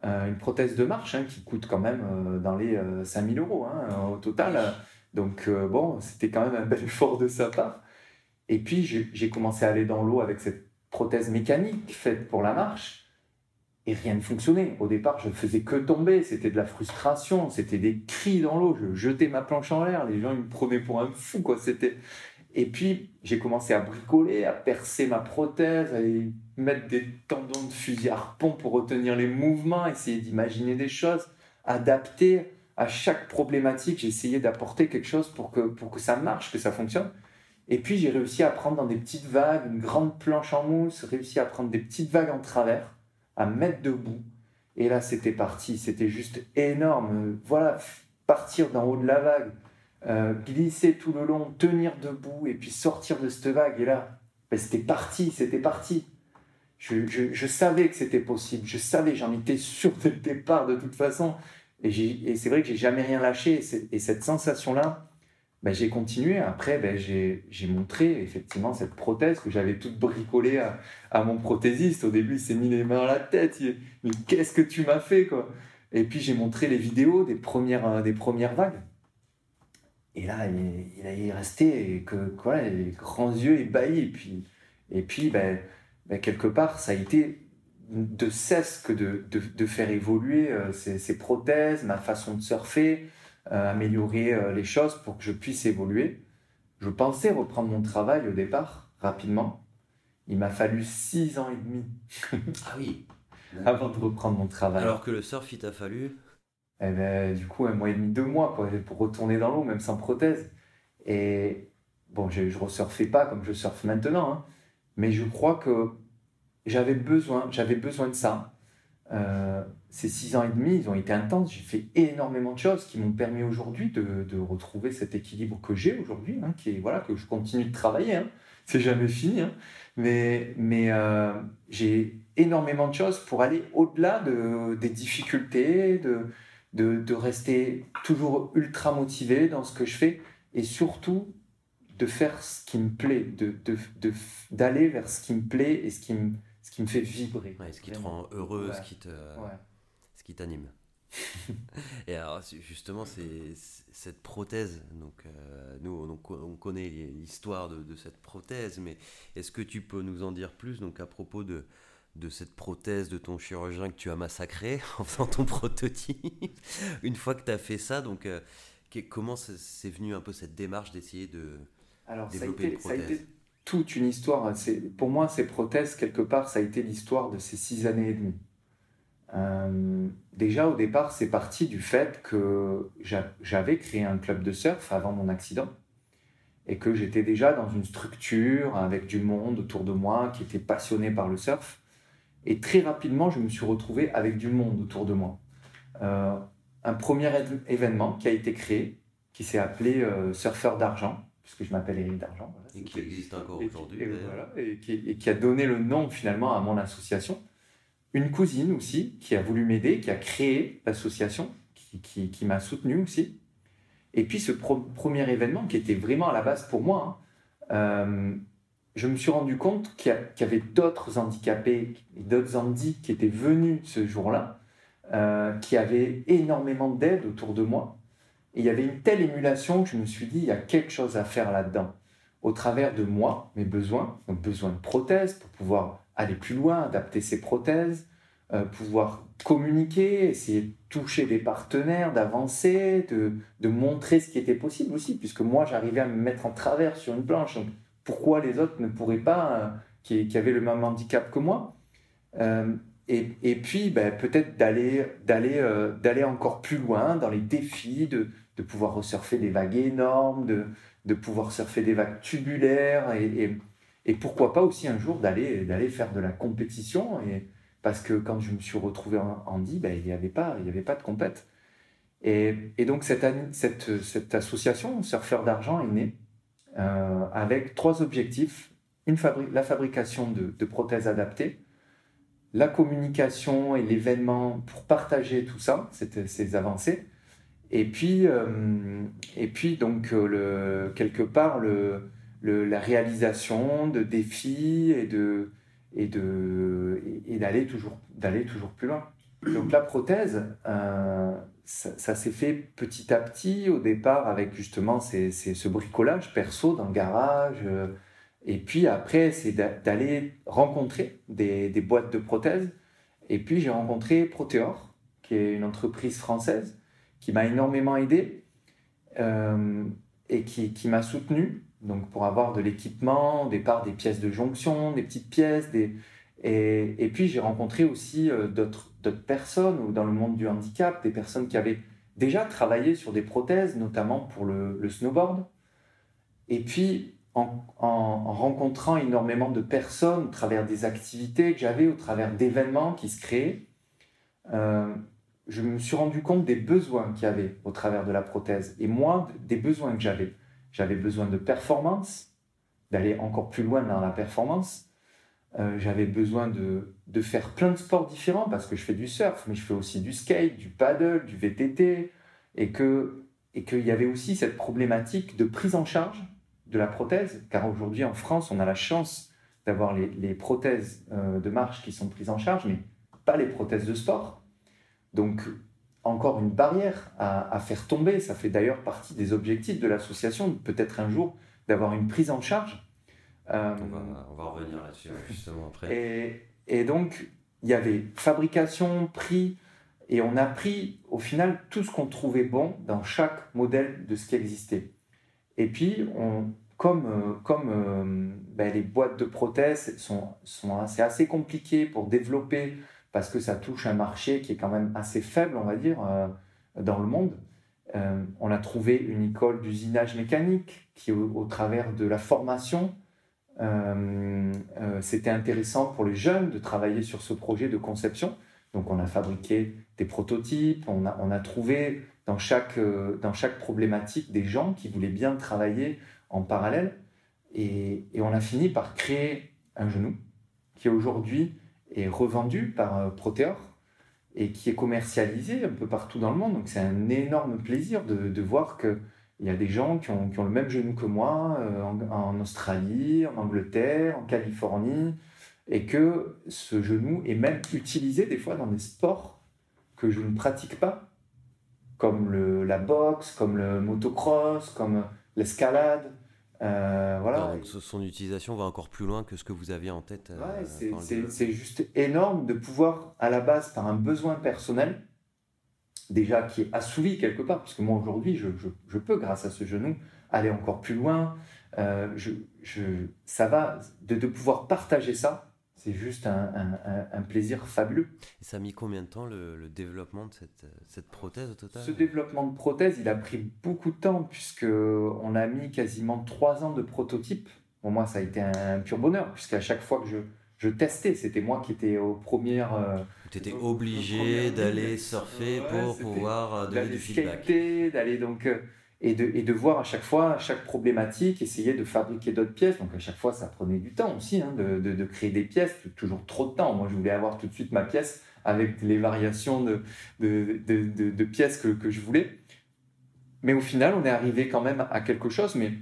Euh, une prothèse de marche qui coûte quand même euh, dans les 5000 euh, euros au total. Donc bon, c'était quand même un bel effort de sa part. Et puis j'ai commencé à aller dans l'eau avec cette prothèse mécanique faite pour la marche et rien ne fonctionnait. Au départ, je ne faisais que tomber, c'était de la frustration, c'était des cris dans l'eau, je jetais ma planche en l'air, les gens ils me prenaient pour un fou quoi, c'était et puis j'ai commencé à bricoler, à percer ma prothèse, à mettre des tendons de fusil harpon pour retenir les mouvements, essayer d'imaginer des choses, adapter. À chaque problématique, j'essayais d'apporter quelque chose pour que pour que ça marche, que ça fonctionne. Et puis j'ai réussi à prendre dans des petites vagues, une grande planche en mousse, réussi à prendre des petites vagues en travers à mettre debout. Et là, c'était parti, c'était juste énorme. Voilà, partir d'en haut de la vague, euh, glisser tout le long, tenir debout et puis sortir de cette vague. Et là, ben, c'était parti, c'était parti. Je, je, savais que c'était possible, je savais, j'en étais sûr dès le départ de toute façon. Et, c'est vrai que j'ai jamais rien lâché. Et, cette sensation-là, ben, j'ai continué. Après, ben, j'ai montré effectivement cette prothèse que j'avais toute bricolée à, mon prothésiste. Au début, il s'est mis les mains à la tête. mais qu'est-ce que tu m'as fait quoi? Et puis j'ai montré les vidéos des premières, euh, vagues. Et là, il, il est resté quoi, les grands yeux ébahis. Et puis, et ben, quelque part, ça a été de cesse que de, faire évoluer euh, ces, prothèses, ma façon de surfer, améliorer euh, les choses pour que je puisse évoluer. Je pensais reprendre mon travail au départ, rapidement. Il m'a fallu six ans et demi. ah oui. Avant de reprendre mon travail. Alors que le surf, il t'a fallu eh ben, Du coup, un mois et demi, deux mois pour, pour retourner dans l'eau, même sans prothèse. Et bon, je ne resurfais pas comme je surfe maintenant, hein, mais je crois que j'avais besoin, j'avais besoin de ça. Euh, ces six ans et demi, ils ont été intenses. J'ai fait énormément de choses qui m'ont permis aujourd'hui de, de, retrouver cet équilibre que j'ai aujourd'hui, hein, qui est voilà que je continue de travailler. Hein. C'est jamais fini, hein. mais mais euh, j'ai énormément de choses pour aller au-delà de, des difficultés, de, de, rester toujours ultra motivé dans ce que je fais et surtout de faire ce qui me plaît, de d'aller vers ce qui me plaît et ce qui me qui me fait vibrer. ce qui te rend heureux, ce qui te, ce qui t'anime. et alors justement, c'est cette prothèse. Donc euh, nous, on, connaît l'histoire de, cette prothèse, mais est-ce que tu peux nous en dire plus donc à propos de de cette prothèse de ton chirurgien que tu as massacré en faisant ton prototype? Une fois que tu as fait ça, donc euh, comment c'est venu un peu cette démarche d'essayer de développer une prothèse toute une histoire. Pour moi, ces prothèses, quelque part, ça a été l'histoire de ces six années et demie. Euh, déjà, au départ, c'est parti du fait que j'avais créé un club de surf avant mon accident et que j'étais déjà dans une structure avec du monde autour de moi qui était passionné par le surf. Et très rapidement, je me suis retrouvé avec du monde autour de moi. Euh, un premier événement qui a été créé, qui s'est appelé euh, Surfeur d'argent, puisque je m'appelle Eric d'Argent. et qui existe encore aujourd'hui. Et, qui, a donné le nom finalement à mon association. Une cousine aussi qui a voulu m'aider, qui a créé l'association, qui, m'a soutenu aussi. Et puis ce premier événement qui était vraiment à la base pour moi, hein, euh, je me suis rendu compte qu'il y, avait d'autres handicapés, d'autres handis qui étaient venus ce jour-là, euh, qui avaient énormément d'aide autour de moi et il y avait une telle émulation que je me suis dit, il y a quelque chose à faire là-dedans. Au travers de moi, mes besoins, donc besoin de prothèses pour pouvoir aller plus loin, adapter ces prothèses, euh, pouvoir communiquer, essayer de toucher des partenaires, d'avancer, de, de, montrer ce qui était possible aussi, puisque moi j'arrivais à me mettre en travers sur une planche. Donc pourquoi les autres ne pourraient pas, euh, qui, qui, avaient le même handicap que moi? Euh, et, et, puis ben, peut-être d'aller d'aller d'aller encore plus loin dans les défis, de, de pouvoir resurfer des vagues énormes, de, de pouvoir surfer des vagues tubulaires et, et, pourquoi pas aussi un jour d'aller d'aller faire de la compétition et parce que quand je me suis retrouvé en Andy, ben, il n'y avait pas il y avait pas de compète. Et, et donc cette, cette, cette association Surfeur d'argent est née euh, avec trois objectifs. Une la fabrication de, de prothèses adaptées la communication et l'événement pour partager tout ça, ces avancées, et puis, euh, et puis donc, euh, quelque part, la réalisation de défis et d'aller toujours plus loin. Donc la prothèse, euh, ça, s'est fait petit à petit au départ avec justement ce bricolage perso dans le garage. et puis après, c'est d'aller rencontrer des, des, boîtes de prothèses. Et puis j'ai rencontré Proteor, qui est une entreprise française qui m'a énormément aidé euh, et qui, m'a soutenu donc pour avoir de l'équipement, au départ des pièces de jonction, des petites pièces. Et, et puis j'ai rencontré aussi euh, d'autres personnes dans le monde du handicap, des personnes qui avaient déjà travaillé sur des prothèses, notamment pour le, snowboard. Et puis en, en, rencontrant énormément de personnes au travers des activités que j'avais, au travers d'événements qui se créaient, euh, je me suis rendu compte des besoins qu'il y avait au travers de la prothèse. Et moi, des besoins que j'avais. J'avais besoin de performance, d'aller encore plus loin dans la performance. euh, j'avais besoin de, de, faire plein de sports différents parce que je fais du surf, mais je fais aussi du skate, du paddle, du VTT, et que et qu'il y avait aussi cette problématique de prise en charge de la prothèse, car aujourd'hui en France, on a la chance d'avoir les, les, prothèses euh, de marche qui sont prises en charge, mais pas les prothèses de sport. Donc, encore une barrière à, à faire tomber. Ça fait d'ailleurs partie des objectifs de l'association, peut-être un jour, d'avoir une prise en charge euh, on, va, revenir là-dessus justement après. Et, et donc, il y avait fabrication, prix, et on a pris au final tout ce qu'on trouvait bon dans chaque modèle de ce qui existait. Et puis, on, comme, euh, comme euh, ben, les boîtes de prothèses sont, sont assez, assez compliquées pour développer, parce que ça touche un marché qui est quand même assez faible, on va dire, dans le monde, on a trouvé une école d'usinage mécanique qui, au, travers de la formation, euh, euh, c'était intéressant pour les jeunes de travailler sur ce projet de conception. Donc on a fabriqué des prototypes, on a, trouvé dans chaque, euh, dans chaque problématique des gens qui voulaient bien travailler en parallèle. Et, et on a fini par créer un genou qui aujourd'hui est revendu par Proteor et qui est commercialisé un peu partout dans le monde. Donc c'est un énorme plaisir de, de voir que il y a des gens qui ont, le même genou que moi euh, en, Australie, en Angleterre, en Californie, et que ce genou est même utilisé des fois dans des sports que je ne pratique pas, comme la boxe, comme le motocross, comme l'escalade. Euh, voilà. donc son utilisation va encore plus loin que ce que vous aviez en tête. Euh, c'est juste énorme de pouvoir, à la base, par un besoin personnel, déjà qui est assouvi quelque part, parce que moi aujourd'hui, je, je, peux, grâce à ce genou, aller encore plus loin. Euh, je, je, ça va, de, de, pouvoir partager ça, c'est juste un, un, un, plaisir fabuleux. Et ça a mis combien de temps le, développement de cette, cette, prothèse au total? Ce développement de prothèse, il a pris beaucoup de temps, puisqu'on a mis quasiment trois ans de prototype. Pour moi, ça a été un pur bonheur, puisqu'à chaque fois que je, je testais. C'était moi qui étais aux premières. Euh, tu étais obligé d'aller surfer pour pouvoir euh, donner du feedback. D'aller donc. Euh, et de, voir à chaque fois, chaque problématique, essayer de fabriquer d'autres pièces. Donc à chaque fois, ça prenait du temps aussi hein, de, créer des pièces, toujours trop de temps. Moi, je voulais avoir tout de suite ma pièce avec les variations de, pièces que, je voulais. Mais au final, on est arrivé quand même à quelque chose, mais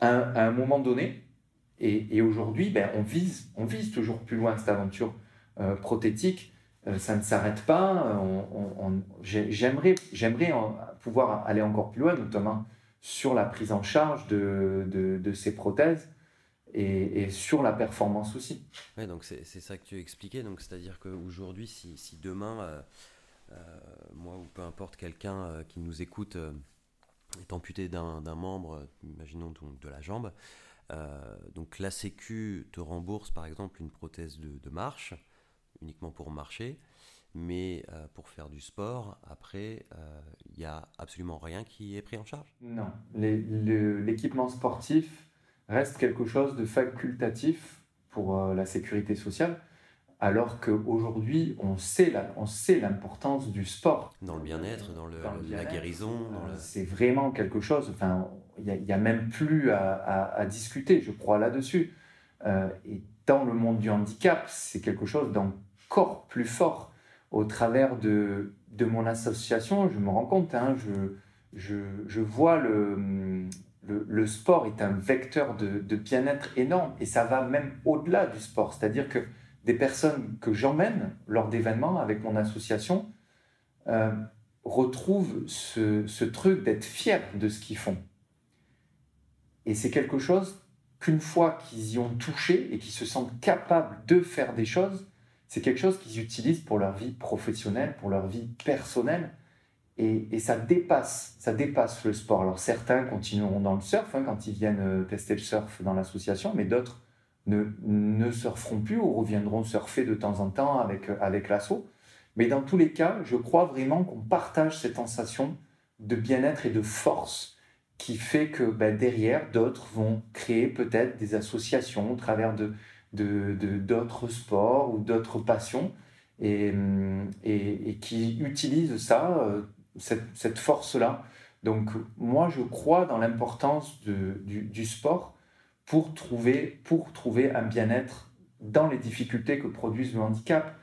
à, un moment donné, et, aujourd'hui, ben, on, vise, toujours plus loin cette aventure euh, prothétique. Euh, ça ne s'arrête pas. J'aimerais pouvoir aller encore plus loin, notamment sur la prise en charge de, de, ces prothèses et, sur la performance aussi. Ouais, donc c'est ça que tu expliquais. Donc c'est-à-dire qu'aujourd'hui, si, si, demain, euh, moi ou peu importe quelqu'un qui nous écoute est amputé d'un membre, imaginons donc de la jambe, euh, donc la Sécu te rembourse par exemple une prothèse de, marche, uniquement pour marcher, mais euh, pour faire du sport, après, euh, il n'y a absolument rien qui est pris en charge Non, l'équipement sportif reste quelque chose de facultatif pour la sécurité sociale alors qu'aujourd'hui, on sait l'importance du sport. Dans le bien-être, dans, la guérison. C'est vraiment quelque chose, enfin, il n'y a, même plus à, discuter, je crois, là-dessus. Euh, et dans le monde du handicap, c'est quelque chose d'encore plus fort. Au travers de, mon association, je me rends compte, hein, je, vois le, sport est un vecteur de, de bien-être énorme, et ça va même au-delà du sport. C'est-à-dire que des personnes que j'emmène lors d'événements avec mon association euh, retrouvent ce, ce truc d'être fiers de ce qu'ils font. Et c'est quelque chose qu'une fois qu'ils y ont touché et qu'ils se sentent capables de faire des choses, c'est quelque chose qu'ils utilisent pour leur vie professionnelle, pour leur vie personnelle. Et, ça dépasse, ça dépasse le sport. Alors certains continueront dans le surf hein, quand ils viennent euh, tester le surf dans l'association, mais d'autres ne, ne surferont plus ou reviendront surfer de temps en temps avec, avec l'assaut. Mais dans tous les cas, je crois vraiment qu'on partage cette sensation de bien-être et de force qui fait que ben, derrière, d'autres vont créer peut-être des associations au travers de, d'autres sports ou d'autres passions et, et, qui utilisent ça, euh, cette, cette force-là. Donc moi, je crois dans l'importance du, du sport pour trouver, pour trouver un bien-être dans les difficultés que produisent le handicap.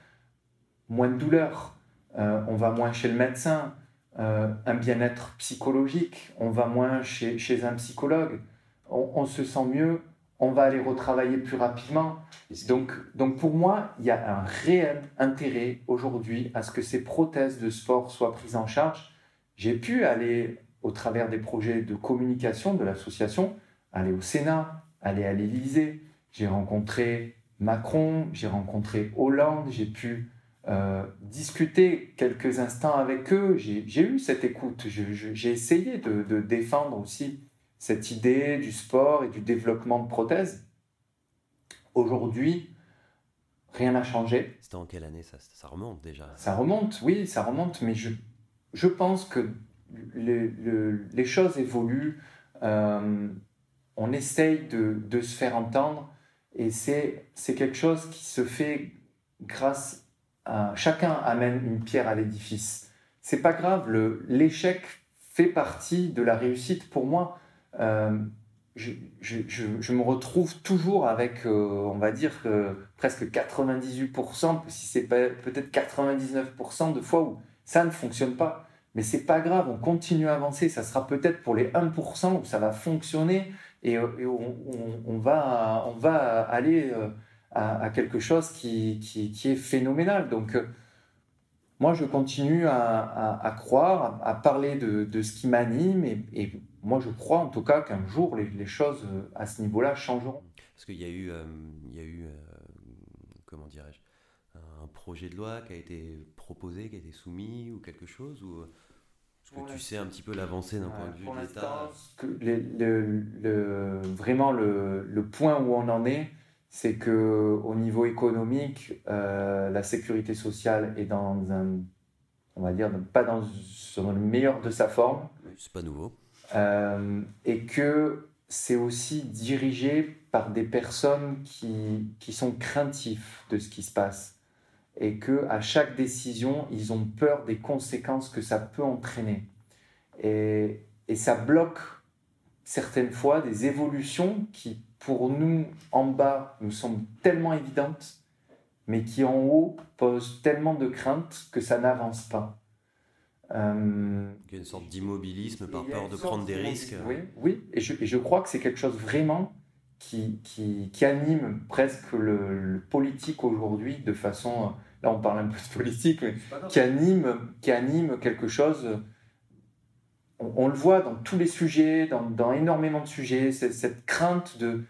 Moins de douleur, euh, on va moins chez le médecin, euh, un bien-être psychologique, on va moins chez, chez un psychologue, on, se sent mieux, on va aller retravailler plus rapidement. Donc, donc pour moi, il y a un réel intérêt aujourd'hui à ce que ces prothèses de sport soient prises en charge. J'ai pu aller au travers des projets de communication de l'association, aller au Sénat, aller à l'Élysée. J'ai rencontré Macron, j'ai rencontré Hollande, j'ai pu euh, discuter quelques instants avec eux. J'ai eu cette écoute. J'ai essayé de, défendre aussi cette idée du sport et du développement de prothèses. Aujourd'hui, rien n'a changé. C'était en quelle année ça, ça remonte déjà? Ça remonte, oui, ça remonte, mais je, je pense que les, les choses évoluent. Euh, on essaye de, de, se faire entendre et c'est quelque chose qui se fait grâce à... Chacun amène une pierre à l'édifice. C'est pas grave, l'échec fait partie de la réussite. Pour moi, euh, je, me retrouve toujours avec, euh, on va dire, euh, presque 98%, si c'est peut-être 99% de fois où ça ne fonctionne pas. Mais c'est pas grave, on continue à avancer. Ça sera peut-être pour les 1% où ça va fonctionner et, on, va, on va aller euh, à, quelque chose qui, est phénoménal. Donc, euh, moi, je continue à, croire, à, parler de, ce qui m'anime et, moi, je crois en tout cas qu'un jour, les, choses euh, à ce niveau-là changeront. Parce qu'il y a eu, il y a eu comment dirais-je, un projet de loi qui a été proposé, qui a été soumis ou quelque chose ou que tu sais un petit peu l'avancée d'un point de vue de l'État le, Vraiment, le, point où on en est, c'est que au niveau économique, euh, la sécurité sociale est dans un, on va dire, pas dans, le meilleur de sa forme. C'est pas nouveau. Euh, et que c'est aussi dirigé par des personnes qui, qui sont craintifs de ce qui se passe et que à chaque décision, ils ont peur des conséquences que ça peut entraîner. Et, et ça bloque certaines fois des évolutions qui, pour nous, en bas, nous semblent tellement évidentes, mais qui, en haut, posent tellement de craintes que ça n'avance pas. Euh, il y a une sorte d'immobilisme par peur de prendre des risques. Oui, oui. Et, je, et je crois que c'est quelque chose vraiment qui, qui, qui anime presque le, politique aujourd'hui de façon, là on parle un peu de politique, mais qui anime, qui anime quelque chose, on, le voit dans tous les sujets, dans, dans énormément de sujets, cette crainte de,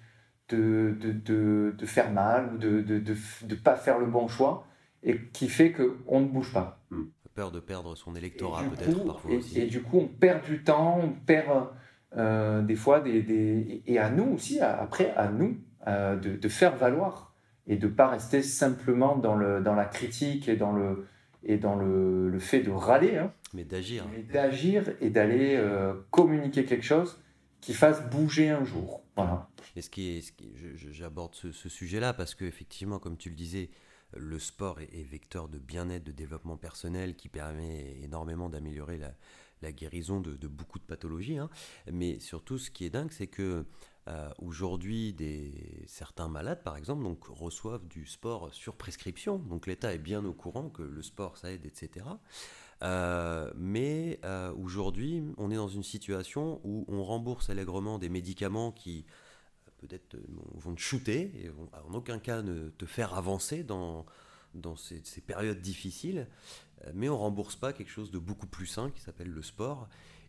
de, de, de, faire mal ou de ne pas faire le bon choix, et qui fait qu'on ne bouge pas. Peur de perdre son électorat peut-être parfois et, aussi. Et du coup on perd du temps, on perd euh, des fois, des, et à nous aussi, après, à nous, euh, de, faire valoir et de ne pas rester simplement dans, le, dans la critique et dans le, et dans le, le fait de râler. Hein. mais d'agir. Mais d'agir et d'aller euh, communiquer quelque chose qui fasse bouger un jour. Voilà. Et ce qui est, j'aborde ce, ce sujet-là parce que effectivement, comme tu le disais, le sport est vecteur de bien-être, de développement personnel qui permet énormément d'améliorer la, guérison de, beaucoup de pathologies. Hein. Mais surtout, ce qui est dingue, c'est que euh, aujourd'hui, des, certains malades, par exemple, donc, reçoivent du sport sur prescription. Donc l'État est bien au courant que le sport, ça aide, etc. Euh, mais euh, aujourd'hui, on est dans une situation où on rembourse allègrement des médicaments qui peut-être vont te shooter et vont en aucun cas ne te faire avancer dans, dans ces, ces périodes difficiles. Euh, mais on rembourse pas quelque chose de beaucoup plus sain qui s'appelle le sport.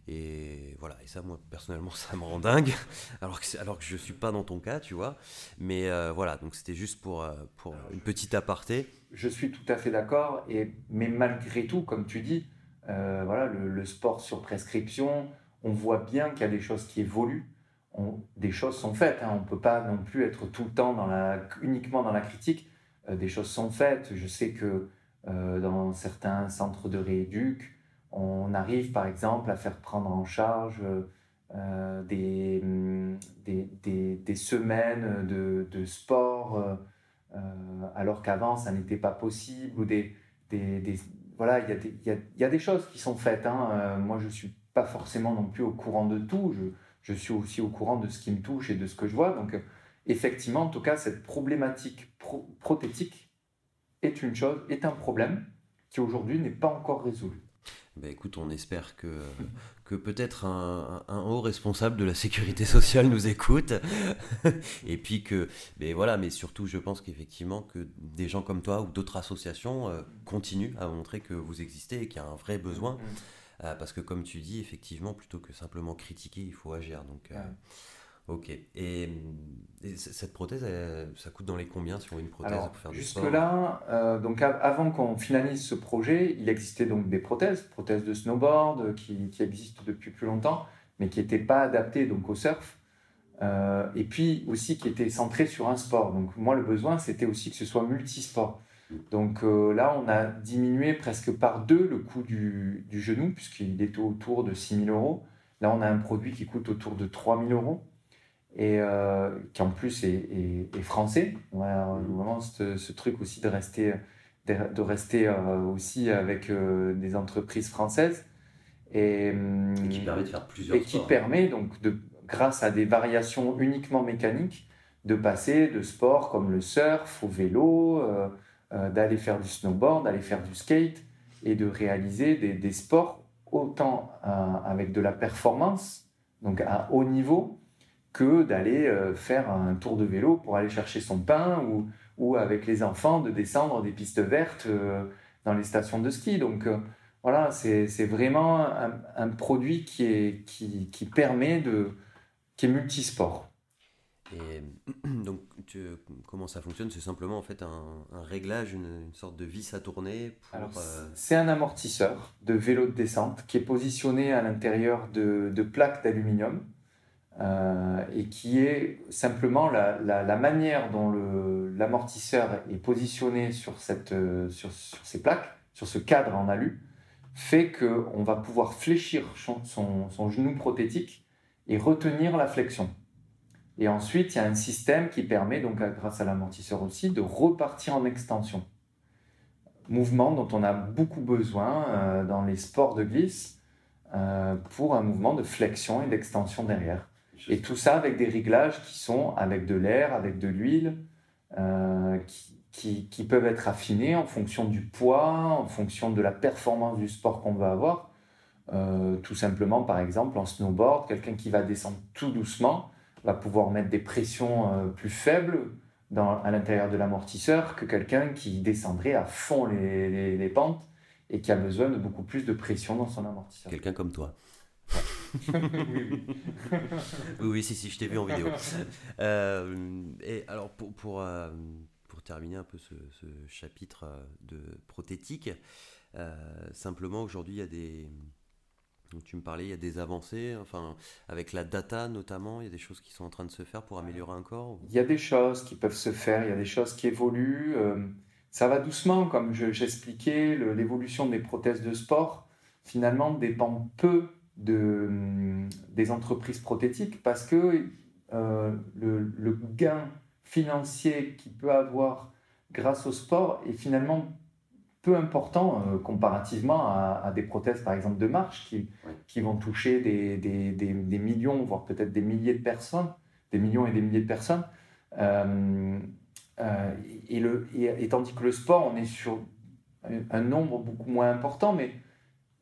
Et voilà, et ça, moi, personnellement, ça me rend dingue, alors que, alors que je ne suis pas dans ton cas, tu vois. Mais euh, voilà, donc c'était juste pour, euh, pour une petite aparté. Je suis tout à fait d'accord, et, mais malgré tout, comme tu dis, voilà, le, sport sur prescription, on voit bien qu'il y a des choses qui évoluent. Des choses sont faites, hein. on ne peut pas non plus être tout le temps uniquement dans la critique. des choses sont faites. Je sais que euh, dans certains centres de rééduc, on arrive par exemple à faire prendre en charge euh, des, des, des, semaines de, de sport euh, alors qu'avant ça n'était pas possible ou des, voilà il y, a des, il, y a, y a des choses qui sont faites hein. moi je suis pas forcément non plus au courant de tout je suis aussi au courant de ce qui me touche et de ce que je vois donc effectivement, en tout cas, cette problématique prothétique est une chose, est un problème qui aujourd'hui n'est pas encore résolu. Ben écoute, on espère que, que peut-être un, haut responsable de la sécurité sociale nous écoute. et puis que, mais voilà, mais surtout, je pense qu'effectivement, que des gens comme toi ou d'autres associations euh, continuent à montrer que vous existez et qu'il y a un vrai besoin. Mm, mm. Euh, parce que, comme tu dis, effectivement, plutôt que simplement critiquer, il faut agir. Donc, euh, Ok. Et, cette prothèse, ça coûte dans les combien si on veut une prothèse pour faire du sport Jusque-là, euh, donc avant qu'on finalise ce projet, il existait donc des prothèses, prothèses de snowboard qui, qui existent depuis plus longtemps, mais qui n'étaient pas adaptées donc au surf. Euh, et puis aussi qui étaient centrées sur un sport. Donc moi, le besoin, c'était aussi que ce soit multisport. Donc euh, là, on a diminué presque par deux le coût du, du genou, puisqu'il était autour de 6 000 euros. Là, on a un produit qui coûte autour de 3 000 euros et euh, qui en plus est, français. vraiment ce, truc aussi de rester, de, rester euh, aussi avec des entreprises françaises. Et, qui permet de faire plusieurs Et qui permet donc, de, grâce à des variations uniquement mécaniques, de passer de sports comme le surf au vélo, d'aller faire du snowboard, d'aller faire du skate et de réaliser des, sports autant avec de la performance, donc à haut niveau, que d'aller euh, faire un tour de vélo pour aller chercher son pain ou, ou avec les enfants de descendre des pistes vertes euh, dans les stations de ski. Donc euh, voilà, c'est vraiment un, produit qui, est, qui, qui, permet de. qui est multisport. Donc, comment ça fonctionne C'est simplement en fait un, réglage, une, sorte de vis à tourner C'est un amortisseur de vélo de descente qui est positionné à l'intérieur de, de plaques d'aluminium euh, et qui est simplement la, la, manière dont l'amortisseur est positionné sur, cette, euh, sur, sur, ces plaques, sur ce cadre en alu, fait qu'on va pouvoir fléchir son, son, genou prothétique et retenir la flexion. Et ensuite, il y a un système qui permet, donc grâce à l'amortisseur aussi, de repartir en extension. Mouvement dont on a beaucoup besoin euh, dans les sports de glisse pour un mouvement de flexion et d'extension derrière. Et tout ça avec des réglages qui sont avec de l'air, avec de l'huile, euh, qui, qui, peuvent être affinés en fonction du poids, en fonction de la performance du sport qu'on va avoir. Euh, tout simplement, par exemple, en snowboard, quelqu'un qui va descendre tout doucement va pouvoir mettre des pressions euh, plus faibles dans, à l'intérieur de l'amortisseur que quelqu'un qui descendrait à fond les, les, les pentes et qui a besoin de beaucoup plus de pression dans son amortisseur. Quelqu'un comme toi oui, oui. si, si, je t'ai vu en vidéo. Euh, et alors, pour, pour, euh, pour, terminer un peu ce, chapitre de prothétique, simplement aujourd'hui, il y a des. Tu me parlais, il y a des avancées, enfin, avec la data notamment, il y a des choses qui sont en train de se faire pour améliorer encore Il y a des choses qui peuvent se faire, il y a des choses qui évoluent. ça va doucement, comme j'expliquais, l'évolution des prothèses de sport, finalement, dépend peu de, hum, des entreprises prothétiques parce que euh, le, gain financier qu'il peut avoir grâce au sport est finalement peu important euh, comparativement à, des prothèses par exemple de marche qui, qui vont toucher des, des, des, millions voire peut-être des milliers de personnes des millions et des milliers de personnes euh, et, le, et, tandis que le sport on est sur un nombre beaucoup moins important mais,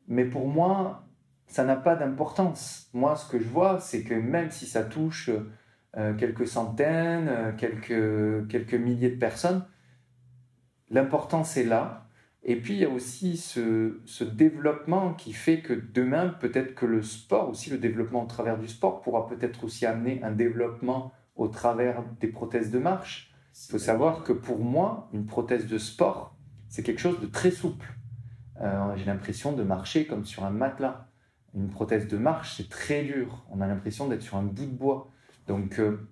mais pour moi ça n'a pas d'importance. Moi, ce que je vois, c'est que même si ça touche euh, quelques centaines, euh, quelques, quelques milliers de personnes, l'importance est là. Et puis, il y a aussi ce, développement qui fait que demain, peut-être que le sport, aussi le développement au travers du sport, pourra peut-être aussi amener un développement au travers des prothèses de marche. Il faut savoir que pour moi, une prothèse de sport, c'est quelque chose de très souple. Euh, j'ai l'impression de marcher comme sur un matelas. Une prothèse de marche, c'est très dur. On a l'impression d'être sur un bout de bois. Donc, euh,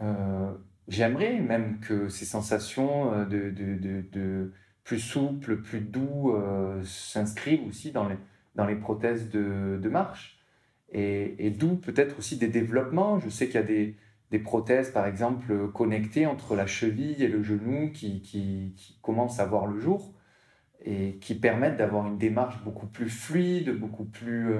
euh, j'aimerais même que ces sensations de, plus souples, plus doux s'inscrivent aussi dans les, dans les prothèses de, marche. Et, et d'où peut-être aussi des développements. Je sais qu'il y a des, des, prothèses, par exemple, connectées entre la cheville et le genou qui, qui, qui commencent à voir le jour et qui permettent d'avoir une démarche beaucoup plus fluide, beaucoup plus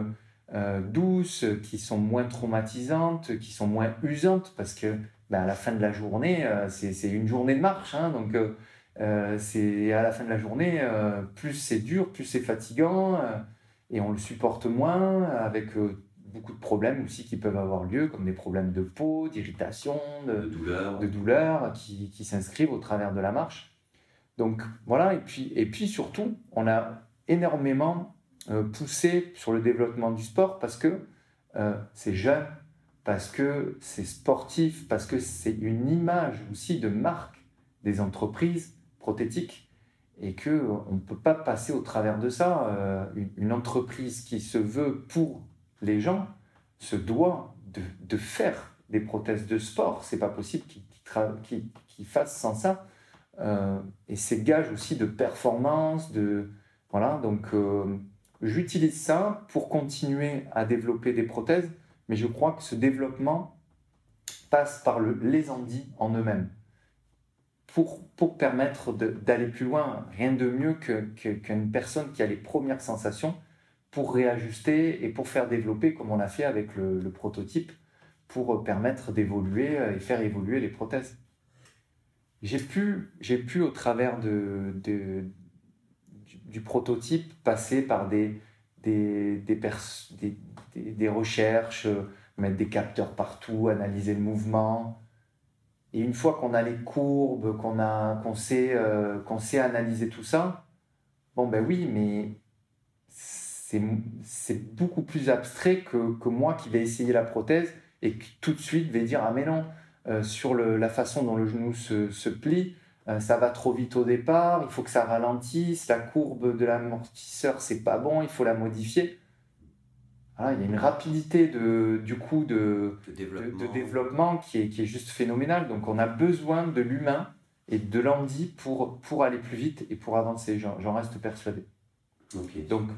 euh, douces, qui sont moins traumatisantes, qui sont moins usantes, parce que ben, à la fin de la journée, c'est une journée de marche. Hein, donc, c'est à la fin de la journée, plus c'est dur, plus c'est fatigant, et on le supporte moins, avec beaucoup de problèmes aussi qui peuvent avoir lieu, comme des problèmes de peau, d'irritation, de, de douleur, qui, qui s'inscrivent au travers de la marche. Donc voilà, et puis, et puis surtout, on a énormément euh, poussé sur le développement du sport parce que euh, c'est jeune, parce que c'est sportif, parce que c'est une image aussi de marque des entreprises prothétiques et que on ne peut pas passer au travers de ça. Euh, une, entreprise qui se veut pour les gens se doit de, faire des prothèses de sport. C'est pas possible qu'ils qu fassent sans ça. Euh, et c'est gage aussi de performance, voilà. Donc euh, j'utilise ça pour continuer à développer des prothèses, mais je crois que ce développement passe par le, les handis en eux-mêmes. Pour, permettre d'aller plus loin, rien de mieux qu'une que, personne qui a les premières sensations pour réajuster et pour faire développer, comme on a fait avec le, prototype, pour permettre d'évoluer et faire évoluer les prothèses j'ai pu, pu au travers de, du, prototype passer par des, des, recherches, mettre des capteurs partout, analyser le mouvement. Et une fois qu'on a les courbes, qu'on a, qu'on sait, euh, analyser tout ça, bon ben oui, mais c'est, beaucoup plus abstrait que, que moi qui vais essayer la prothèse et qui tout de suite vais dire ah mais non, euh, sur la façon dont le genou se, plie. Euh, ça va trop vite au départ, il faut que ça ralentisse, la courbe de l'amortisseur, c'est pas bon, il faut la modifier. Il y a une rapidité de, du coup de, développement, qui, est, qui, est, juste phénoménale. Donc on a besoin de l'humain et de l'handi pour, pour aller plus vite et pour avancer. J'en reste persuadé. Donc,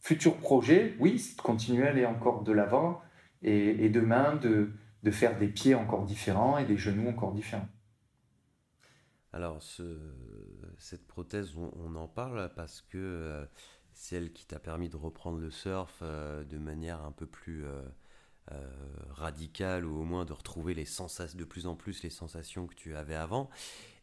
futur projet, oui, c'est de continuer à aller encore de l'avant et, et, demain de, de faire des pieds encore différents et des genoux encore différents. Alors, cette prothèse, on, en parle parce que euh, c'est elle qui t'a permis de reprendre le surf euh, de manière un peu plus euh, radicale ou au moins de retrouver les sensations, de plus en plus les sensations que tu avais avant.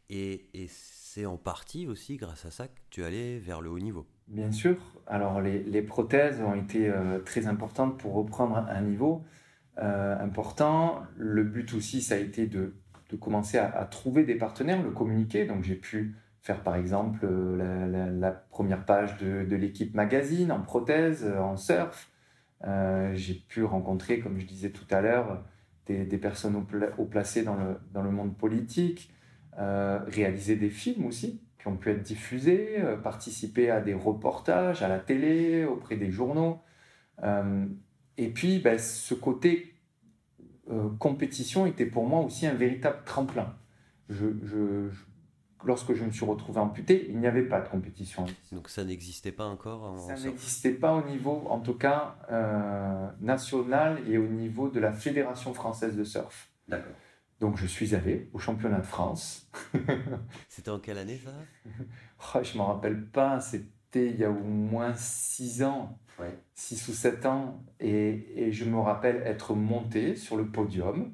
Et, c'est en partie aussi grâce à ça que tu allais vers le haut niveau. Bien sûr. Alors, les, prothèses ont été très importantes pour reprendre un niveau. Euh, important. Le but aussi, ça a été de, de commencer à, trouver des partenaires, le communiquer. Donc j'ai pu faire par exemple euh, la, première page de, l'équipe magazine en prothèse, euh, en surf. j'ai pu rencontrer, comme je disais tout à l'heure, des, personnes au, placées dans le, monde politique, réaliser des films aussi qui ont pu être diffusés, participer à des reportages à la télé, auprès des journaux. Et puis, ben, ce côté euh, compétition était pour moi aussi un véritable tremplin. Je, lorsque je me suis retrouvé amputé, il n'y avait pas de compétition. Donc ça n'existait pas encore Ça n'existait pas au niveau, en tout cas, euh, national et au niveau de la Fédération française de surf. D'accord. Donc je suis allé au championnat de France. C'était en quelle année ça? Oh, Je ne m'en rappelle pas, c'était il y a au moins six ans. 6 ou 7 ans, et, je me rappelle être monté sur le podium,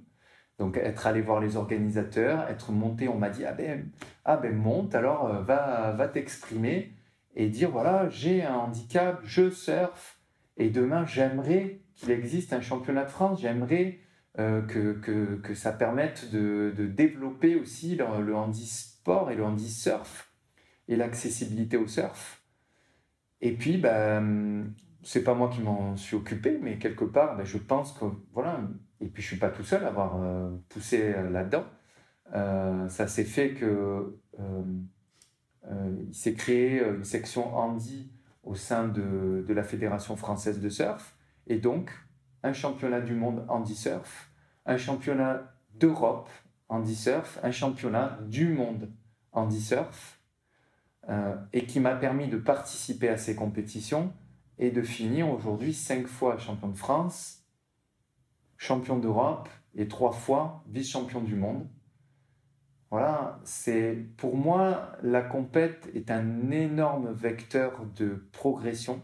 donc être allé voir les organisateurs, être monté, on m'a dit, ah ben, ah ben monte, alors euh, va, va t'exprimer et dire, voilà, j'ai un handicap, je surfe, et demain j'aimerais qu'il existe un championnat de France, j'aimerais euh, que, que, que, ça permette de, de développer aussi le, handisport et le handisurf et l'accessibilité au surf. Et puis, ben, c'est pas moi qui m'en suis occupé, mais quelque part, ben, je pense que voilà. Et puis je suis pas tout seul à avoir euh, poussé euh, là-dedans. Euh, ça s'est fait que il s'est créé une section handi au sein de, de, la fédération française de surf, et donc un championnat du monde handi surf, un championnat d'Europe handi surf, un championnat du monde handi surf, et qui m'a permis de participer à ces compétitions et de finir aujourd'hui cinq fois champion de France, champion d'Europe et trois fois vice-champion du monde. Voilà, c'est pour moi la compète est un énorme vecteur de progression,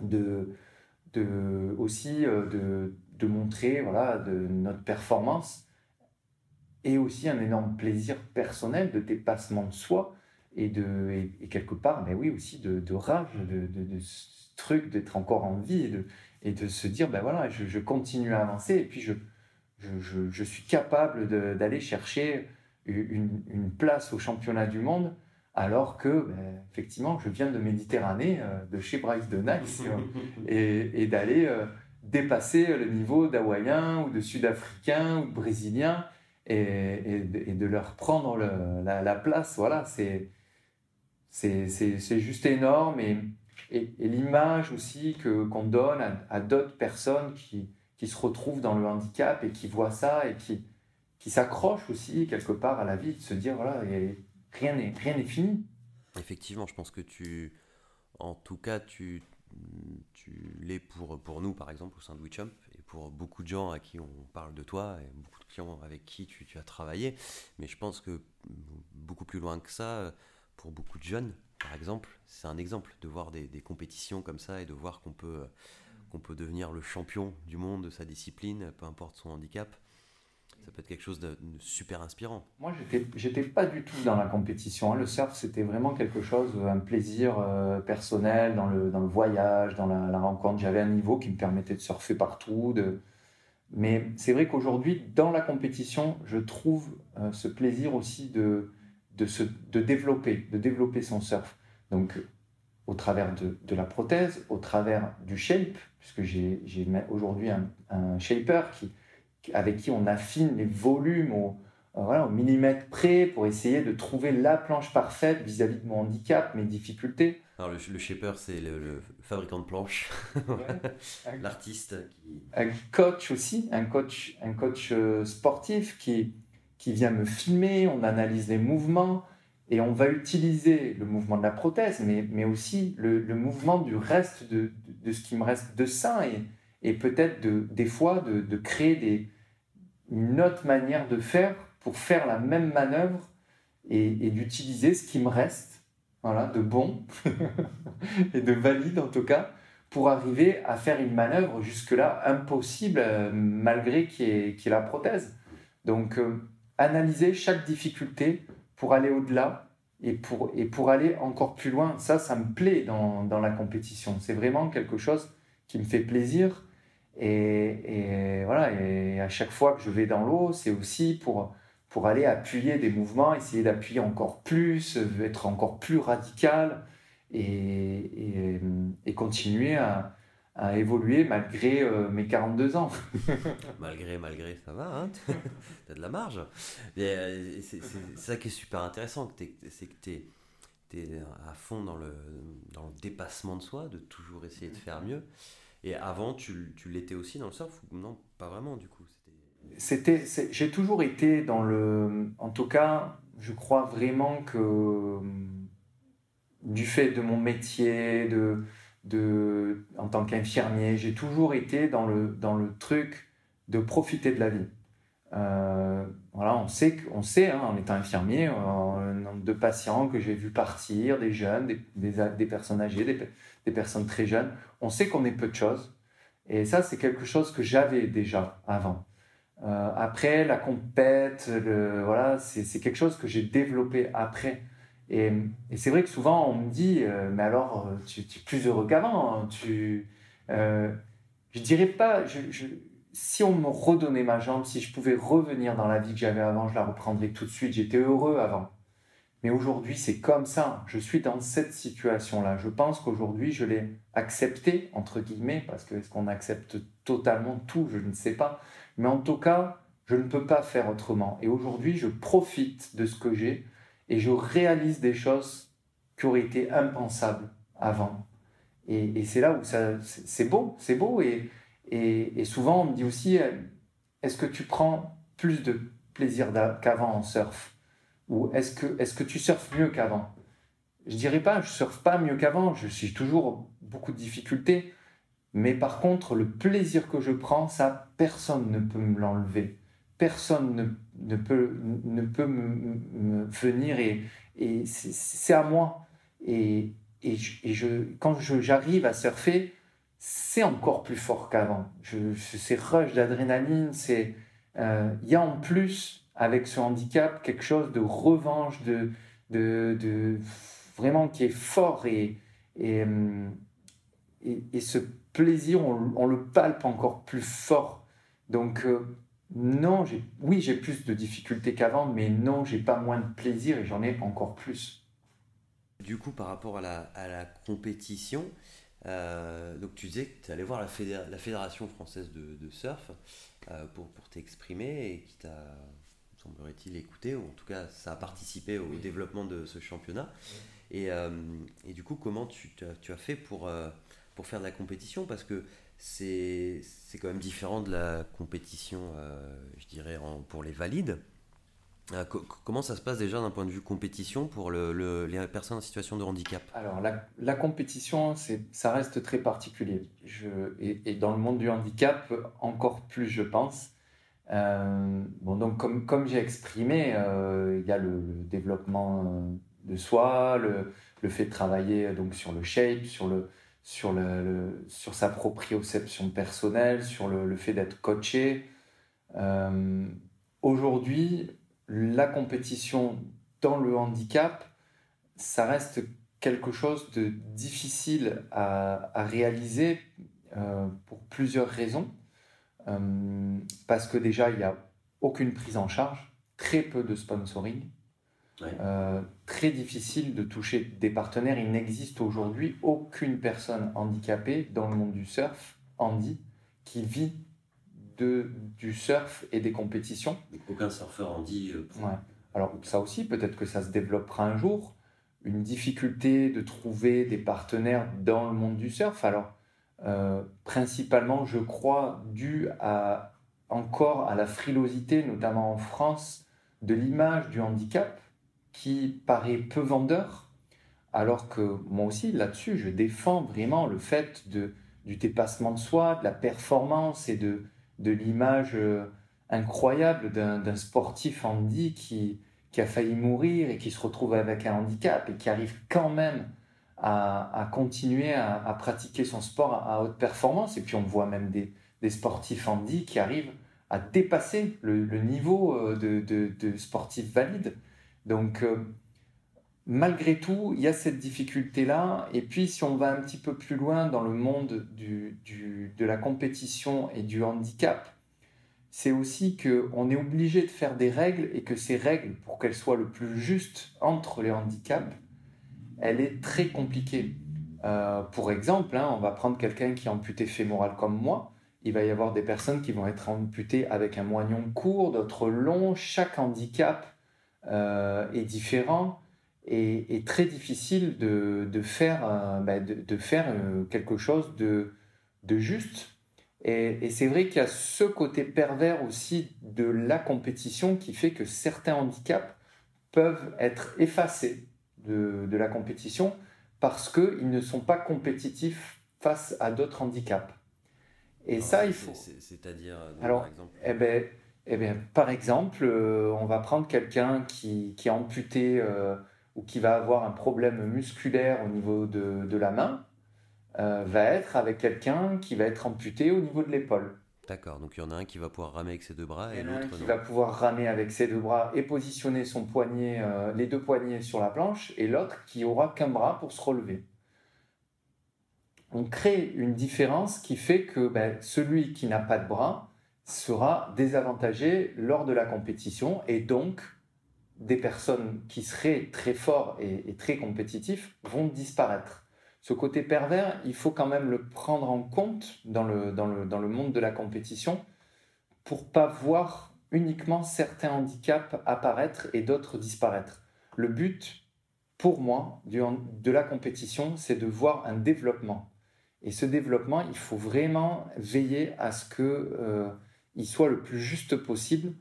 de, de aussi euh, de, de montrer voilà de notre performance et aussi un énorme plaisir personnel de dépassement de soi et, de, et, quelque part, mais oui, aussi de, rage, de, de, ce truc d'être encore en vie de, et de se dire, ben voilà, je, continue à avancer et puis je, je, je suis capable d'aller chercher une, une, place au championnat du monde alors que, ben, effectivement, je viens de Méditerranée, euh, de chez Bryce de Nice, et, et d'aller euh, dépasser le niveau d'Hawaïens ou de Sud-Africains ou de Brésiliens et, et, de, leur prendre la, place. Voilà, c'est c'est juste énorme et, et, l'image aussi que qu'on donne à, d'autres personnes qui, qui se retrouvent dans le handicap et qui voient ça et qui, qui s'accrochent aussi quelque part à la vie, de se dire voilà, rien n'est rien n'est fini. Effectivement, je pense que tu, en tout cas, tu, tu l'es pour, pour nous, par exemple, au sein de et pour beaucoup de gens à qui on parle de toi, et beaucoup de clients avec qui tu as travaillé. Mais je pense que beaucoup plus loin que ça, pour beaucoup de jeunes, par exemple, c'est un exemple de voir des, compétitions comme ça et de voir qu'on peut, qu'on peut devenir le champion du monde de sa discipline, peu importe son handicap ça peut être quelque chose de, super inspirant. Moi, j'étais pas du tout dans la compétition. Hein. Le surf, c'était vraiment quelque chose, un plaisir euh, personnel dans le, dans le voyage, dans la, rencontre. J'avais un niveau qui me permettait de surfer partout. Mais c'est vrai qu'aujourd'hui, dans la compétition, je trouve euh, ce plaisir aussi de, de, se, de, développer, de développer son surf. Donc, au travers de, de la prothèse, au travers du shape, puisque j'ai aujourd'hui un, un shaper qui avec qui on affine les volumes au, euh, voilà, au millimètre près pour essayer de trouver la planche parfaite vis-à-vis de mon handicap, mes difficultés. Alors le, le shaper, c'est le, fabricant de planches, l'artiste. Qui... Un coach aussi, un coach, un coach euh, sportif qui, qui vient me filmer, on analyse les mouvements et on va utiliser le mouvement de la prothèse, mais, mais aussi le, mouvement du reste de, de, ce qui me reste de sein et, et peut-être de, des fois de, de créer une autre manière de faire pour faire la même manœuvre et, d'utiliser ce qui me reste voilà, de bon et de valide en tout cas pour arriver à faire une manœuvre jusque-là impossible euh, malgré qu'il y, ait la prothèse. Donc euh, analyser chaque difficulté pour aller au-delà et pour, et pour aller encore plus loin, ça, ça me plaît dans, dans la compétition. C'est vraiment quelque chose qui me fait plaisir et, voilà, et à chaque fois que je vais dans l'eau, c'est aussi pour, pour aller appuyer des mouvements, essayer d'appuyer encore plus, être encore plus radical et, et, continuer à, à, évoluer malgré euh, mes 42 ans. malgré, malgré, ça va, hein t'as de la marge. Euh, c'est ça qui est super intéressant, c'est que tu es, à fond dans le, dans le dépassement de soi, de toujours essayer de faire mieux. Et avant, tu, tu l'étais aussi dans le surf Non, pas vraiment du coup. C'était, j'ai toujours été dans le. En tout cas, je crois vraiment que du fait de mon métier, de, en tant qu'infirmier, j'ai toujours été dans le, dans le truc de profiter de la vie. Euh, voilà, on sait, on sait hein, en étant infirmier, le nombre de patients que j'ai vu partir, des jeunes, des, des, personnes âgées, des, des, personnes très jeunes. On sait qu'on est peu de choses. Et ça, c'est quelque chose que j'avais déjà avant. Euh, après, la compète, voilà, c'est quelque chose que j'ai développé après. Et, c'est vrai que souvent, on me dit, euh, mais alors, tu, es plus heureux qu'avant. Hein, tu, euh, je dirais pas, si on me redonnait ma jambe, si je pouvais revenir dans la vie que j'avais avant, je la reprendrais tout de suite. J'étais heureux avant. Mais aujourd'hui, c'est comme ça. Je suis dans cette situation-là. Je pense qu'aujourd'hui, je l'ai accepté, entre guillemets, parce que est-ce qu'on accepte totalement tout? Je ne sais pas. Mais en tout cas, je ne peux pas faire autrement. Et aujourd'hui, je profite de ce que j'ai et je réalise des choses qui auraient été impensables avant. Et, c'est là où c'est beau, c'est beau. Et, et, souvent, on me dit aussi, euh, est-ce que tu prends plus de plaisir qu'avant en surf? Ou est-ce que, est que tu surfes mieux qu'avant? Je dirais pas, je surfe pas mieux qu'avant, je suis toujours beaucoup de difficultés. Mais par contre, le plaisir que je prends, ça, personne ne peut me l'enlever. Personne ne, ne, peut, ne peut me, venir et, et c'est à moi. Et, et, et je, quand j'arrive à surfer, c'est encore plus fort qu'avant. C'est rush d'adrénaline, c'est euh, il y a en plus avec ce handicap quelque chose de revanche, de, de, vraiment qui est fort et, et, hum, et, ce plaisir, on, le palpe encore plus fort. Donc, euh, non, oui, j'ai plus de difficultés qu'avant, mais non, j'ai pas moins de plaisir et j'en ai encore plus. Du coup, par rapport à la, à la compétition, euh, donc tu disais que tu allais voir la, la Fédération française de, de surf euh, pour, pour t'exprimer et qui t'a, semblerait-il, écouté, ou en tout cas ça a participé au développement de ce championnat. Et, et, du coup, comment tu, tu as fait pour pour faire de la compétition? Parce que c'est quand même différent de la compétition, euh, je dirais, pour les valides. Euh, comment ça se passe déjà d'un point de vue compétition pour le, les personnes en situation de handicap? Alors, la, la compétition, ça reste très particulier. Je, et, dans le monde du handicap, encore plus, je pense. Euh, bon, donc, comme, comme j'ai exprimé, il y a le, développement de soi, le, le, fait de travailler donc, sur le shape, sur le, sur, le, sur sa proprioception personnelle, sur le, fait d'être coaché. Euh, aujourd'hui, la compétition dans le handicap, ça reste quelque chose de difficile à, réaliser euh, pour plusieurs raisons. Euh, parce que déjà, il n'y a aucune prise en charge, très peu de sponsoring. Très difficile de toucher des partenaires. Il n'existe aujourd'hui aucune personne handicapée dans le monde du surf, handi, qui vit de, du surf et des compétitions. Aucun surfeur handi. Euh, Alors ça aussi, peut-être que ça se développera un jour. Une difficulté de trouver des partenaires dans le monde du surf. Alors, euh, principalement, je crois, dû à, encore à la frilosité, notamment en France, de l'image du handicap qui paraît peu vendeur, alors que moi aussi, là-dessus, je défends vraiment le fait de, du dépassement de soi, de la performance et de, de l'image euh, incroyable d'un sportif handi qui, qui a failli mourir et qui se retrouve avec un handicap et qui arrive quand même à, à continuer à, à, pratiquer son sport à, haute performance. Et puis on voit même des, des sportifs handi qui arrivent à dépasser le, niveau euh, de, de, de sportifs valides. Donc, euh, malgré tout, il y a cette difficulté-là. Et puis, si on va un petit peu plus loin dans le monde de la compétition et du handicap, c'est aussi qu'on est obligé de faire des règles et que ces règles, pour qu'elles soient le plus justes entre les handicaps, elle est très compliquée. Euh, pour exemple, hein, on va prendre quelqu'un qui est amputé fémoral comme moi. Il va y avoir des personnes qui vont être amputées avec un moignon court, d'autres long. Chaque handicap est différent et, très difficile de, de faire, euh, bah, de, faire euh, quelque chose de, de juste. Et, et c'est vrai qu'il y a ce côté pervers aussi de la compétition qui fait que certains handicaps peuvent être effacés de, de la compétition parce qu'ils ne sont pas compétitifs face à d'autres handicaps. Et ça, il faut. C'est-à-dire, par exemple. Eh ben, eh bien, par exemple, euh, on va prendre quelqu'un qui, qui, est amputé euh, ou qui va avoir un problème musculaire au niveau de, de la main, euh, va être avec quelqu'un qui va être amputé au niveau de l'épaule. D'accord, donc il y en a un qui va pouvoir ramer avec ses deux bras et l'autre qui va pouvoir ramer avec ses deux bras et positionner son poignet, les deux poignets sur la planche, et l'autre qui aura qu'un bras pour se relever. On crée une différence qui fait que ben, celui qui n'a pas de bras, sera désavantagé lors de la compétition et donc des personnes qui seraient très forts et, très compétitifs vont disparaître. Ce côté pervers, il faut quand même le prendre en compte dans le, dans le, dans le monde de la compétition pour pas voir uniquement certains handicaps apparaître et d'autres disparaître. Le but, pour moi, de la compétition, c'est de voir un développement. Et ce développement, il faut vraiment veiller à ce que euh, il soit le plus juste possible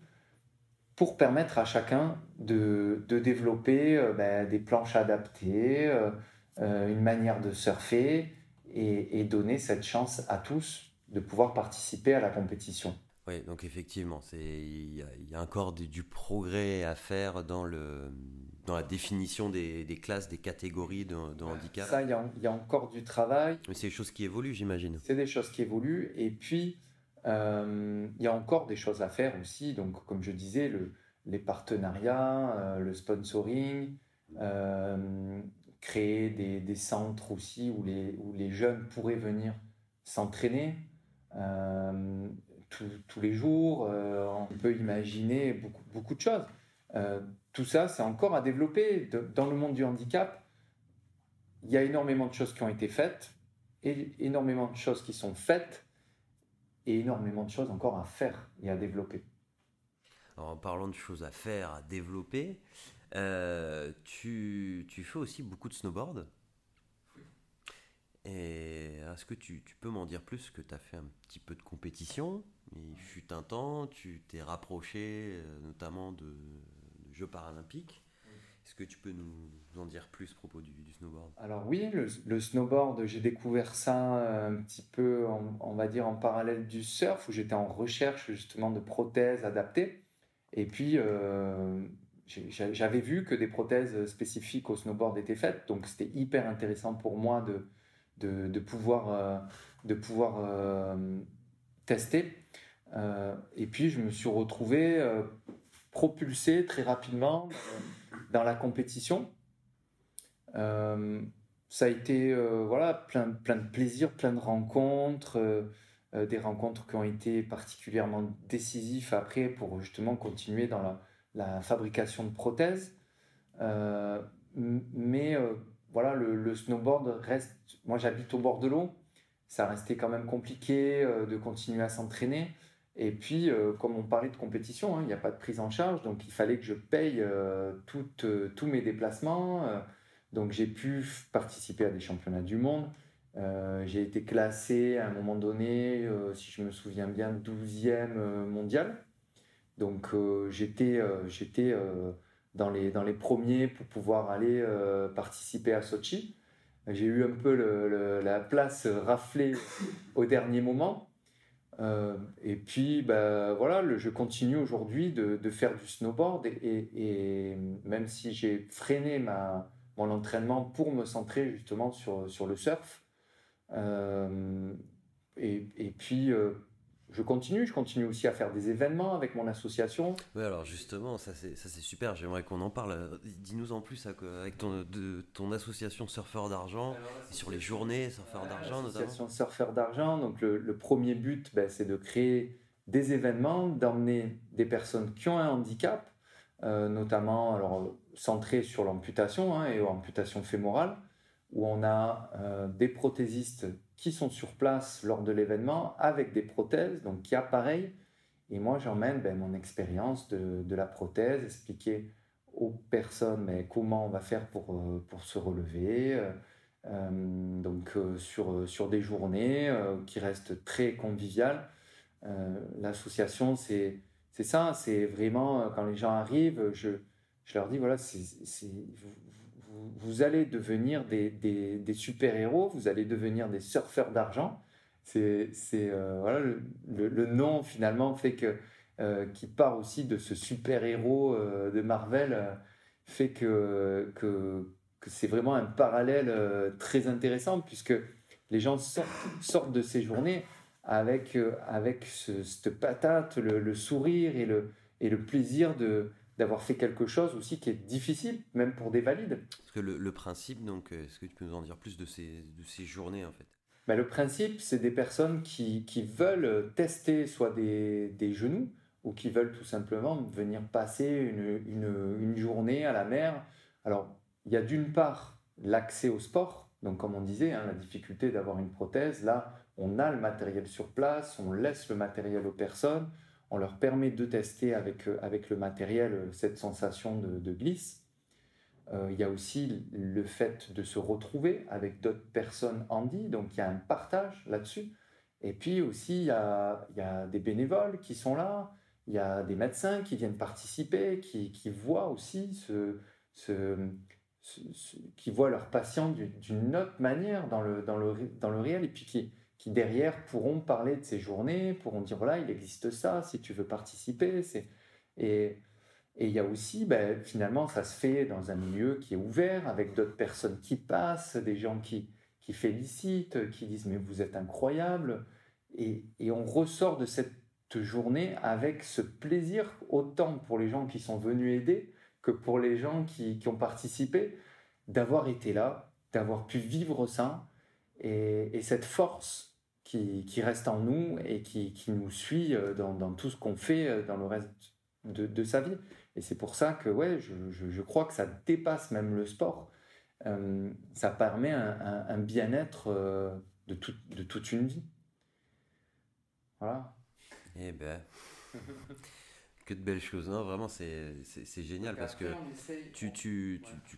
pour permettre à chacun de, de développer euh, ben, des planches adaptées, euh, euh, une manière de surfer et, et, donner cette chance à tous de pouvoir participer à la compétition. Oui, donc effectivement, il y, y, a encore du, du, progrès à faire dans, le, dans la définition des, des classes, des catégories de, de handicap. Ça, il y, y, a encore du travail. Mais c'est des choses qui évoluent, j'imagine. C'est des choses qui évoluent. Et puis, euh, il y a encore des choses à faire aussi. Donc, comme je disais, le, les partenariats, le sponsoring, créer des, centres aussi où les, jeunes pourraient venir s'entraîner tous les jours. on peut imaginer beaucoup de choses. tout ça, c'est encore à développer. dans le monde du handicap, il y a énormément de choses qui ont été faites, et énormément de choses qui sont faites, et énormément de choses encore à faire et à développer. en parlant de choses à faire, à développer, euh, tu, tu, fais aussi beaucoup de snowboard. Et est-ce que tu, tu, peux m'en dire plus? Que tu as fait un petit peu de compétition Il fut un temps, tu t'es rapproché euh, notamment de, de Jeux paralympiques. Est-ce que tu peux nous en dire plus à propos du, snowboard? Alors oui, le, snowboard, j'ai découvert ça euh, un petit peu, on va dire, en parallèle du surf, où j'étais en recherche justement de prothèses adaptées. Et puis, euh, j'avais vu que des prothèses spécifiques au snowboard étaient faites, donc c'était hyper intéressant pour moi de, de, pouvoir, de pouvoir euh, tester. et puis, je me suis retrouvé propulsé très rapidement dans la compétition. Euh, ça a été euh, voilà, plein, plein de plaisir, plein de rencontres, euh, des rencontres qui ont été particulièrement décisives après pour justement continuer dans la, la fabrication de prothèses. mais voilà, le, le, snowboard reste. Moi, j'habite au bord de l'eau. Ça restait quand même compliqué de continuer à s'entraîner. Et puis, euh, comme on parlait de compétition, hein, il n'y a pas de prise en charge, donc il fallait que je paye euh, euh, tous mes déplacements. donc j'ai pu participer à des championnats du monde. j'ai été classé à un moment donné, si je me souviens bien, 12e mondial. Donc j'étais dans, les, dans les premiers pour pouvoir aller participer à Sochi. J'ai eu un peu la place raflée au dernier moment. Euh, et puis, bah, voilà, je continue aujourd'hui de, faire du snowboard et, même si j'ai freiné mon entraînement pour me centrer justement sur, sur le surf. Euh, et, et, puis, euh, je continue, je continue aussi à faire des événements avec mon association. Oui, alors justement, ça c'est, super, j'aimerais qu'on en parle. Dis-nous en plus avec ton, de, ton association Surfeur d'Argent, sur les journées Surfeur d'Argent notamment. Association Surfeur d'Argent, donc le, le premier but, ben, c'est de créer des événements, d'emmener des personnes qui ont un handicap, euh, notamment alors, centré sur l'amputation hein, et l'amputation fémorale, où on a euh, des prothésistes qui sont sur place lors de l'événement avec des prothèses, donc qui appareillent. Et moi, j'emmène ben, mon expérience de, la prothèse, expliquer aux personnes mais comment on va faire pour, euh, pour se relever. Euh, euh, donc sur, sur des journées qui restent très conviviales. L'association, c'est ça, c'est vraiment quand les gens arrivent, je, je leur dis voilà, vous, allez devenir des, super-héros, vous allez devenir des surfeurs d'argent. C'est euh, le, nom finalement fait que euh, qui part aussi de ce super-héros euh, de Marvel fait que, que, c'est vraiment un parallèle très intéressant puisque les gens sortent, de ces journées avec, avec cette patate, le, sourire et le plaisir de, d'avoir fait quelque chose aussi qui est difficile, même pour des valides. Parce que le, principe, donc, euh, est-ce que tu peux nous en dire plus de ces, de ces journées en fait? Ben, Le principe, c'est des personnes qui, qui, veulent tester soit des, des, genoux ou qui veulent tout simplement venir passer une, une, une journée à la mer. Alors, il y a d'une part l'accès au sport, donc comme on disait, hein, la difficulté d'avoir une prothèse. Là, on a le matériel sur place, on laisse le matériel aux personnes on leur permet de tester avec, euh, avec le matériel euh, cette sensation de, glisse. Euh, il y a aussi le fait de se retrouver avec d'autres personnes handy, donc il y a un partage là-dessus. Et puis aussi, il y, a, il y, a, des bénévoles qui sont là, il y a des médecins qui viennent participer, qui, voient aussi ce, qui voient leurs patients d'une autre manière dans le, dans, le, dans le réel, et puis qui, qui derrière pourront parler de ces journées, pourront dire voilà, il existe ça, si tu veux participer. Et, il y a aussi, ben, finalement, ça se fait dans un milieu qui est ouvert, avec d'autres personnes qui passent, des gens qui, qui félicitent, qui disent mais vous êtes incroyable. Et, et on ressort de cette journée avec ce plaisir, autant pour les gens qui sont venus aider que pour les gens qui, ont participé, d'avoir été là, d'avoir pu vivre ça, et, cette force qui, reste en nous et qui, nous suit euh, dans, tout ce qu'on fait euh, dans le reste de, sa vie. Et c'est pour ça que ouais, je, crois que ça dépasse même le sport. Euh, ça permet un, bien-être de, de toute une vie. Voilà. Eh ben, que de belles choses. Non, vraiment, c'est génial parce que tu, tu, tu, tu,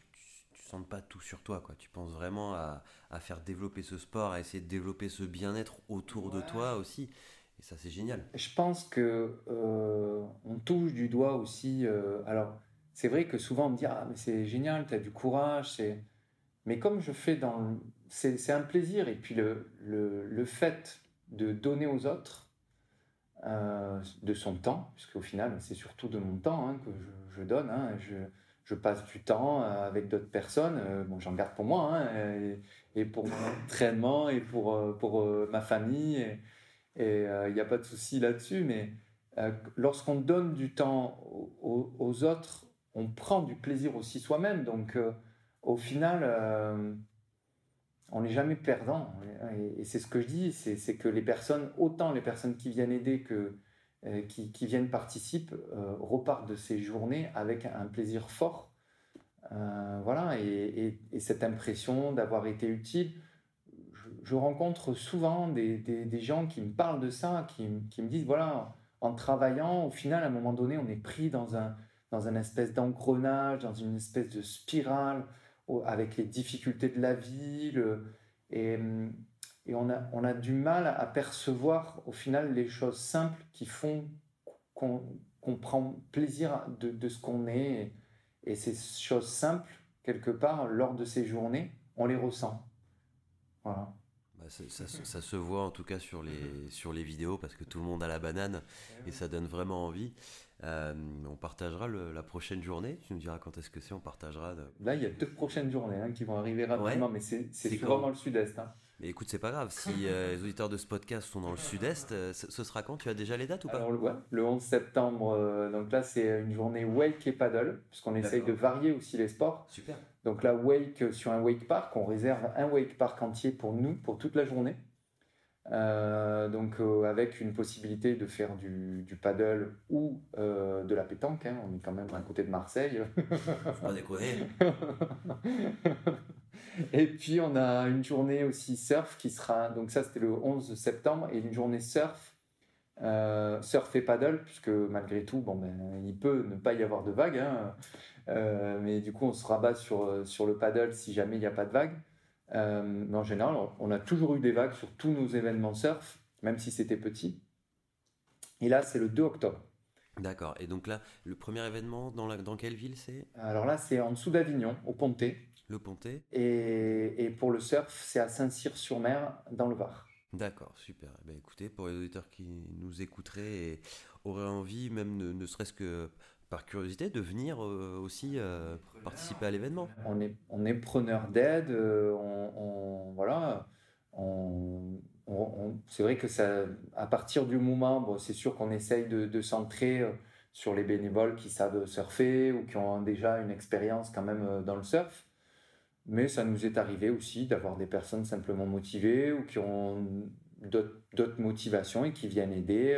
sens pas tout sur toi. Quoi. Tu penses vraiment à, à faire développer ce sport, à essayer de développer ce bien-être autour de toi aussi. Et ça, c'est génial. Je pense que euh, on touche du doigt aussi. Euh, alors, c'est vrai que souvent on me dit Ah, mais c'est génial, tu as du courage. c'est Mais comme je fais dans. C'est un plaisir. Et puis, le, le, le fait de donner aux autres, euh, de son temps, puisqu'au final, c'est surtout de mon temps hein, que je, donne. Hein, je, passe du temps euh, avec d'autres personnes. Euh, bon, j'en garde pour moi, hein, et, pour mon entraînement, et pour, pour ma famille. Et il n'y a pas de souci là-dessus. Mais lorsqu'on donne du temps aux, aux, autres, on prend du plaisir aussi soi-même. Donc, au final on n'est jamais perdant. Et, c'est ce que je dis, c'est que les personnes, autant les personnes qui viennent aider que euh, qui, viennent participer, euh, repartent de ces journées avec un plaisir fort. Euh, voilà, et, cette impression d'avoir été utile. Je, rencontre souvent des, gens qui me parlent de ça, qui, me disent, voilà, en travaillant, au final, à un moment donné, on est pris dans un, dans un espèce d'engrenage, dans une espèce de spirale avec les difficultés de la vie, et, et on, a, on a du mal à percevoir au final les choses simples qui font qu'on prend plaisir de, de ce qu'on est. Et, ces choses simples, quelque part, lors de ces journées, on les ressent. Voilà. Bah, ça, ça, se voit en tout cas sur les, sur les vidéos parce que tout le monde a la banane et ça donne vraiment envie. Euh, on partagera la prochaine journée. Tu nous diras quand est-ce que c'est. On partagera. Là, il y a deux prochaines journées hein, qui vont arriver rapidement, mais c'est vraiment le sud-est. Hein. Mais écoute, c'est pas grave. Si euh, les auditeurs de ce podcast sont dans le sud-est, euh, ce sera quand? Tu as déjà les dates ou pas? Alors, ouais, le 11 septembre. donc là, c'est une journée wake et paddle, puisqu'on essaye de varier aussi les sports. Super. Donc là, wake sur un wake park, on réserve un wake park entier pour nous, pour toute la journée. Euh, donc euh, avec une possibilité de faire du, paddle ou euh, de la pétanque. Hein. on est quand même à côté de Marseille. Faut pas déconner. et puis on a une journée aussi surf qui sera, donc ça c'était le 11 septembre, et une journée surf, surf et paddle, puisque malgré tout, bon, ben, il peut ne pas y avoir de vagues. Hein. mais du coup on se rabat sur, sur le paddle si jamais il n'y a pas de vagues. Euh, mais en général, on a toujours eu des vagues sur tous nos événements surf, même si c'était petit. Et là, c'est le 2 octobre. D'accord. Et donc là, le premier événement, dans, la, dans quelle ville c'est? Alors là, c'est en dessous d'Avignon, au Pontet. Le Pontet. Et, et pour le surf, c'est à Saint-Cyr-sur-Mer, dans le Var. D'accord, super. Eh ben, écoutez, pour les auditeurs qui nous écouteraient et auraient envie, même ne serait-ce que par curiosité de venir euh, aussi euh, participer à l'événement. On est, on est preneur d'aide, euh, on, voilà, on, c'est vrai que ça, à partir du moment, bon, c'est sûr qu'on essaye de, de centrer sur les bénévoles qui savent surfer ou qui ont déjà une expérience quand même dans le surf. Mais ça nous est arrivé aussi d'avoir des personnes simplement motivées ou qui ont d'autres motivations et qui viennent aider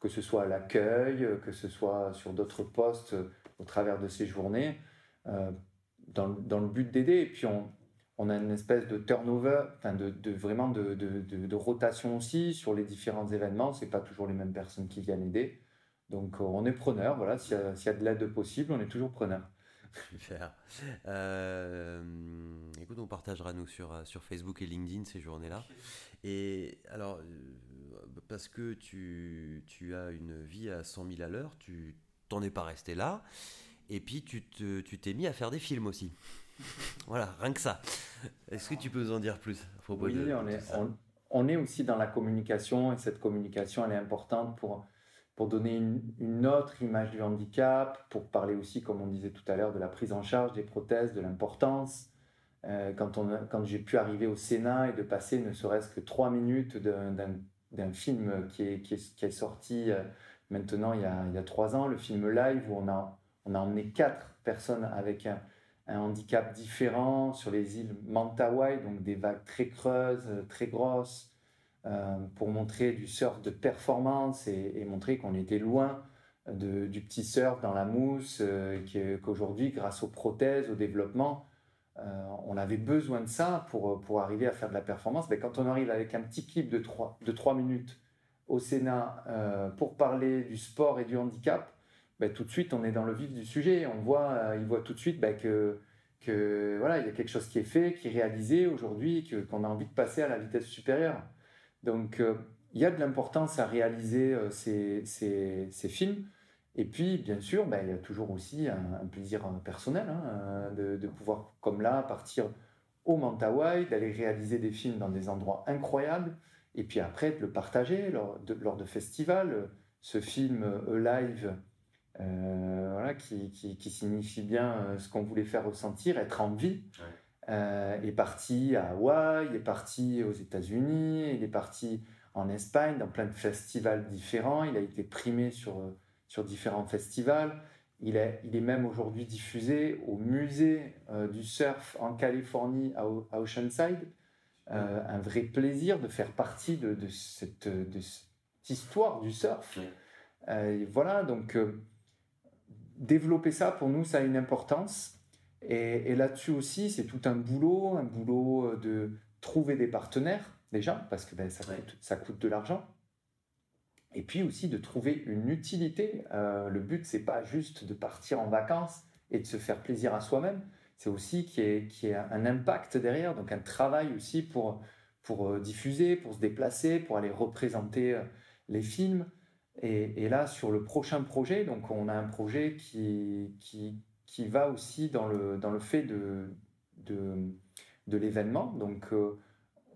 que ce soit à l'accueil, que ce soit sur d'autres postes au travers de ces journées, euh, dans, dans, le but d'aider. Et puis on, on, a une espèce de turnover, de, de vraiment de, de, de, rotation aussi sur les différents événements. C'est pas toujours les mêmes personnes qui viennent aider. Donc on est preneur, voilà, s'il y, y, a de l'aide possible, on est toujours preneur. Super. Euh, écoute, on partagera nous sur, sur Facebook et LinkedIn ces journées-là. Et alors, euh, parce que tu, tu, as une vie à 100 000 à l'heure, tu t'en es pas resté là. Et puis, tu t'es tu mis à faire des films aussi. voilà, rien que ça. Est-ce que tu peux nous en dire plus Oui, on, est, on, est aussi dans la communication et cette communication, elle est importante pour pour donner une, autre image du handicap, pour parler aussi, comme on disait tout à l'heure, de la prise en charge des prothèses, de l'importance. Euh, quand, j'ai pu arriver au Sénat et de passer ne serait-ce que trois minutes d'un film qui est, sorti maintenant il y, a, trois ans, le film Live, où on a, emmené quatre personnes avec un, handicap différent sur les îles Mentawai, donc des vagues très creuses, très grosses, euh, pour montrer du surf de performance et, montrer qu'on était loin du petit surf dans la mousse, euh, qu'aujourd'hui, grâce aux prothèses, au développement, euh, on avait besoin de ça pour, pour arriver à faire de la performance. Mais quand on arrive avec un petit clip de 3, de 3 minutes au Sénat pour parler du sport et du handicap, ben, tout de suite, on est dans le vif du sujet. On voit, il voit tout de suite que, que voilà, il y a quelque chose qui est fait, qui est réalisé aujourd'hui, qu'on a envie de passer à la vitesse supérieure. Donc, euh, il y a de l'importance à réaliser euh, ces, films. Et puis, bien sûr, ben, il y a toujours aussi un, plaisir euh, personnel hein, de, pouvoir, comme là, partir au Mentawai, d'aller réaliser des films dans des endroits incroyables, et puis après de le partager lors de, festivals. Ce film Live, voilà, qui, qui, signifie bien ce qu'on voulait faire ressentir, être en vie. Euh, est parti à Hawaï, est parti aux États-Unis, il est parti en Espagne dans plein de festivals différents. Il a été primé sur, sur différents festivals. Il est, il est même aujourd'hui diffusé au musée euh, du surf en Californie à, Oceanside. Euh, un vrai plaisir de faire partie de, de, cette, de cette, histoire du surf. voilà, donc développer ça pour nous, ça a une importance. Et, là-dessus aussi, c'est tout un boulot, un boulot euh, de trouver des partenaires, déjà, parce que ben, ça, coûte, ça coûte de l'argent. Et puis aussi de trouver une utilité. Euh, le but, c'est pas juste de partir en vacances et de se faire plaisir à soi-même, c'est aussi qu'il y, ait, y ait un impact derrière, donc un travail aussi pour, pour euh, diffuser, pour se déplacer, pour aller représenter les films. Et, et, là, sur le prochain projet, donc on a un projet qui, qui, qui va aussi dans le, dans le fait de, de, de l'événement. Donc, euh,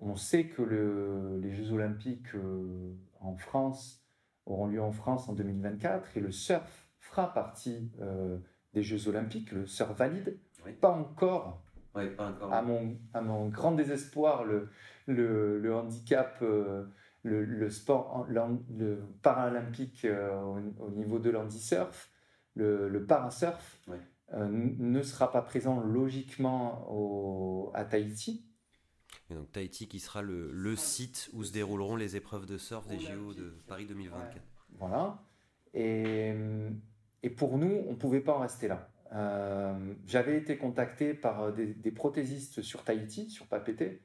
on sait que le, les Jeux Olympiques euh, en France auront lieu en France en 2024 et le surf fera partie euh, des Jeux Olympiques, le surf valide. Pas encore. pas encore. À, mon, à mon grand désespoir, le, le, le handicap, le, le, sport le paralympique au, au, niveau de l'handisurf, le, le parasurf. Ne sera pas présent logiquement au, à Tahiti. Et donc Tahiti qui sera le, le, site où se dérouleront les épreuves de surf des JO de Paris 2024. Voilà. Et, et, pour nous, on ne pouvait pas en rester là. Euh, j'avais été contacté par des, des, prothésistes sur Tahiti, sur Papété,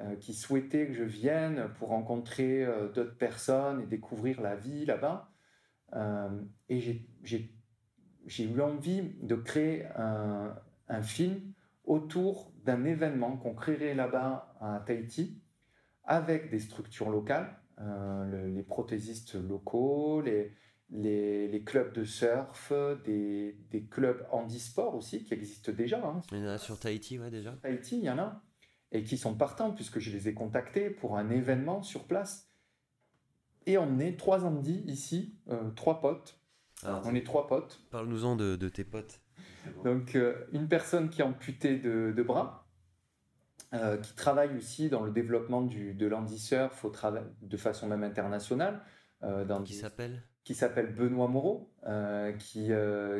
euh, qui souhaitaient que je vienne pour rencontrer d'autres personnes et découvrir la vie là-bas. et j'ai j'ai eu envie de créer un, un film autour d'un événement qu'on créerait là-bas à Tahiti avec des structures locales, euh, les prothésistes locaux, les, les, les, clubs de surf, des, des, clubs handisport aussi qui existent déjà. Hein. Il y en a sur Tahiti, ouais, déjà. Tahiti, il y en a. Et qui sont partants puisque je les ai contactés pour un événement sur place. Et on est trois Andis ici, euh, trois potes, on est trois potes. Parle-nous-en de, tes potes. Donc, euh, une personne qui est amputée de, bras, euh, qui travaille aussi dans le développement du, de l'handisurf de façon même internationale. Euh, dans qui s'appelle? Qui s'appelle Benoît Moreau, qui,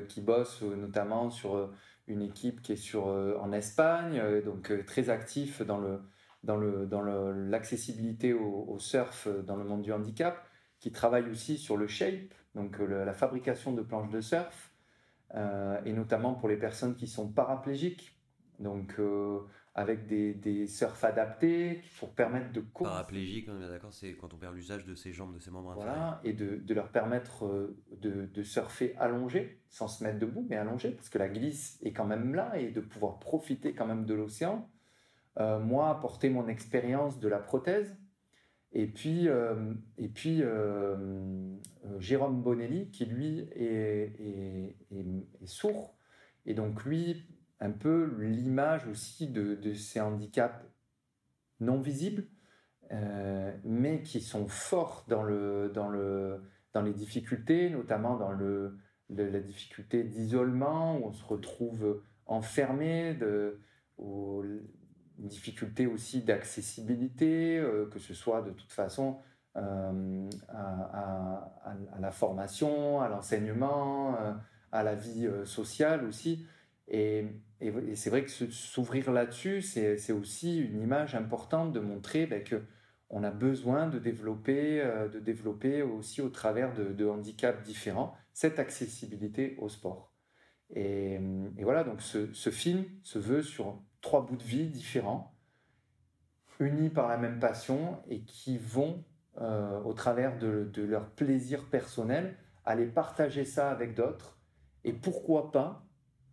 qui bosse notamment sur une équipe qui est sur, en Espagne, donc très actif dans le dans le dans l'accessibilité au, au, surf dans le monde du handicap, qui travaille aussi sur le shape, donc euh, la fabrication de planches de surf, euh, et notamment pour les personnes qui sont paraplégiques, donc euh, avec des, des surfs adaptés pour permettre de... Paraplégique, on est d'accord, c'est quand on perd l'usage de ses jambes, de ses membres Voilà, et de, de, leur permettre de, de, surfer allongé, sans se mettre debout, mais allongé, parce que la glisse est quand même là, et de pouvoir profiter quand même de l'océan. moi, apporter mon expérience de la prothèse, et puis, euh, et puis euh, euh, Jérôme Bonelli, qui lui est, sourd, et donc lui, un peu l'image aussi de, ces handicaps non visibles, mais qui sont forts dans, le, dans, le, dans les difficultés, notamment dans le, la difficulté d'isolement, où on se retrouve enfermé, de, difficulté aussi d'accessibilité, euh, que ce soit de toute façon à, la formation, à l'enseignement, à la vie sociale aussi. Et, c'est vrai que s'ouvrir là-dessus, c'est aussi une image importante de montrer ben, que on a besoin de développer, de développer aussi au travers de handicaps différents cette accessibilité au sport. Et, voilà, donc ce, film se veut sur trois bouts de vie différents, unis par la même passion et qui vont, euh, au travers de, leur plaisir personnel, aller partager ça avec d'autres. Et pourquoi pas,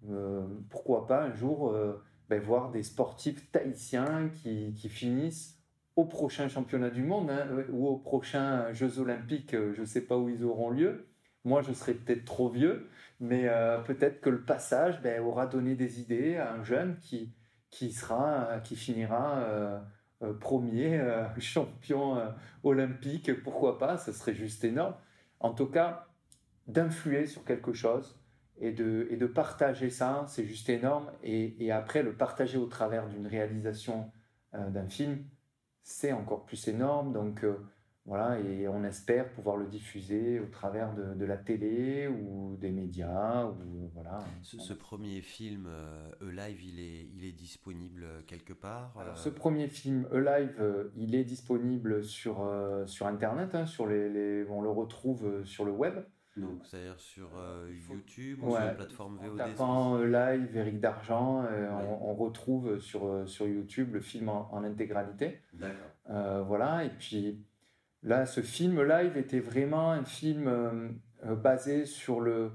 euh, pourquoi pas un jour euh, ben, voir des sportifs tahitiens qui, finissent au prochain championnat du monde hein, ou aux prochains Jeux olympiques, je ne sais pas où ils auront lieu. Moi, je serai peut-être trop vieux, mais peut-être que le passage ben, aura donné des idées à un jeune qui, qui, sera, qui finira euh, euh, premier champion olympique. Pourquoi pas Ce serait juste énorme. En tout cas, d'influer sur quelque chose et de, et de partager ça, c'est juste énorme. Et, et, après, le partager au travers d'une réalisation d'un film, c'est encore plus énorme. Donc, voilà, et on espère pouvoir le diffuser au travers de, la télé ou des médias. Ou, voilà. Ce, premier film, euh, E-Live, il est, il est disponible quelque part euh Ce premier film, E-Live, euh, il est disponible sur, sur Internet. Hein, sur les, on le retrouve sur le web. C'est-à-dire sur YouTube ou sur la plateforme VOD En tapant Live, Eric D'Argent, on, retrouve sur, sur YouTube le film en, en intégralité. D'accord. voilà, et puis Là, ce film live était vraiment un film euh, euh, basé sur le,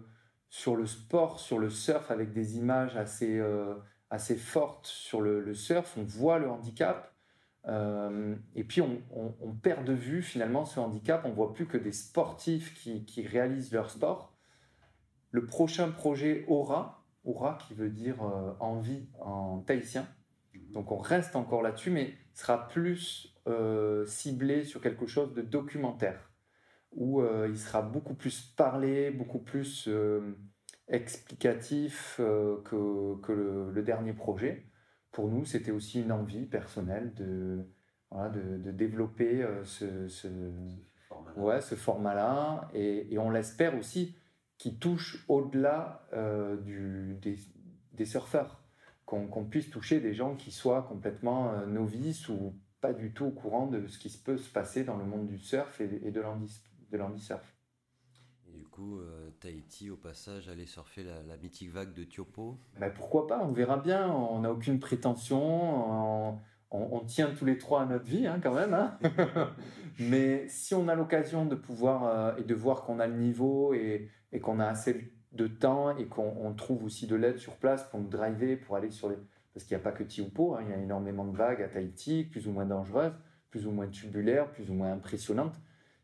sur le sport, sur le surf, avec des images assez, euh, assez fortes sur le, surf. On voit le handicap. et puis, on, on, perd de vue finalement ce handicap. On voit plus que des sportifs qui, qui réalisent leur sport. Le prochain projet Aura, Aura qui veut dire envie en tahitien. Donc, on reste encore là-dessus, mais sera plus euh, ciblé sur quelque chose de documentaire, où euh, il sera beaucoup plus parlé, beaucoup plus euh, explicatif que, que le, dernier projet. Pour nous, c'était aussi une envie personnelle de, de, de, développer ce, ce, format-là, ouais, ce format et, et, on l'espère aussi qui touche au-delà du, des, des surfeurs. Qu'on puisse toucher des gens qui soient complètement novices ou pas du tout au courant de ce qui peut se passer dans le monde du surf et, de l'handisurf. Et du coup, euh, Tahiti, au passage, aller surfer la, mythique vague de Tiopo ben Pourquoi pas On verra bien. On n'a aucune prétention. On, tient tous les trois à notre vie, hein, quand même. Hein. Mais si on a l'occasion de pouvoir euh, et de voir qu'on a le niveau et, et qu'on a assez de temps et qu'on trouve aussi de l'aide sur place pour nous driver, pour aller sur les, parce qu'il n'y a pas que Tiupo, hein, il y a énormément de vagues à Tahiti, plus ou moins dangereuses, plus ou moins tubulaires, plus ou moins impressionnantes.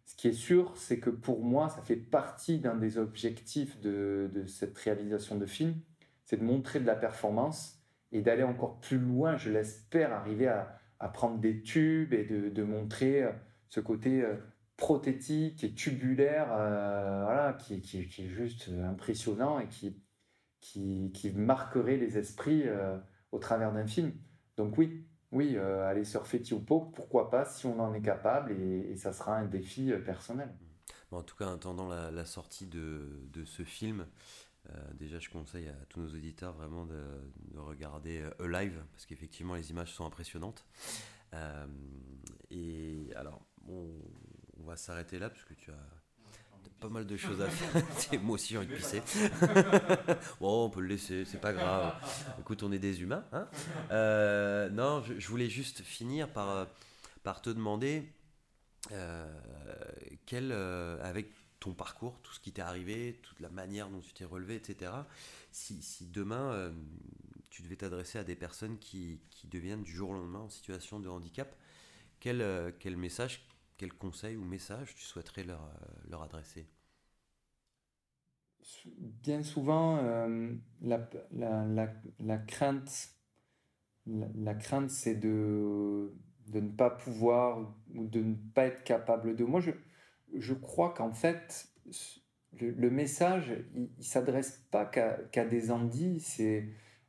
Ce qui est sûr, c'est que pour moi, ça fait partie d'un des objectifs de, cette réalisation de film, c'est de montrer de la performance et d'aller encore plus loin, je l'espère, arriver à, prendre des tubes et de, montrer euh, ce côté euh, prothétique et tubulaire euh, voilà, qui, est juste impressionnant et qui, qui, marquerait les esprits au travers d'un film. Donc oui, oui, euh, aller surfer pourquoi pas si on en est capable et, ça sera un défi euh, personnel. en tout cas, en attendant la, sortie de, de, ce film, euh, déjà je conseille à tous nos auditeurs vraiment de, de regarder live parce qu'effectivement les images sont impressionnantes. et alors, on va s'arrêter là parce que tu as pas mal de choses à faire. Moi aussi, j'ai envie de pisser. bon, on peut le laisser, c'est pas grave. Écoute, on est des humains. Hein euh, non, je, voulais juste finir par, euh, par te demander euh, quel, avec ton parcours, tout ce qui t'est arrivé, toute la manière dont tu t'es relevé, etc. Si, si demain, tu devais t'adresser à des personnes qui, qui, deviennent du jour au lendemain en situation de handicap, quel, quel message quel conseil ou message tu souhaiterais leur, euh, leur adresser? Bien souvent, euh, la, la, la, crainte, la, crainte c'est de, de ne pas pouvoir ou de ne pas être capable de. Moi, je, je crois qu'en fait, le, message, il ne s'adresse pas qu'à des andis. C'est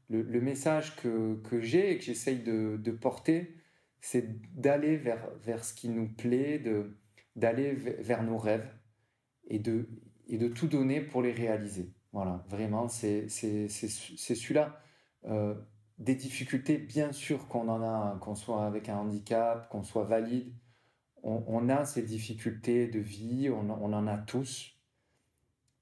le, message que, que j'ai et que j'essaye de porter c'est d'aller vers, vers ce qui nous plaît, d'aller vers nos rêves et de, et de tout donner pour les réaliser. Voilà, vraiment, c'est celui-là. Euh, des difficultés, bien sûr qu'on en a, qu'on soit avec un handicap, qu'on soit valide, on, a ces difficultés de vie, on, en a tous.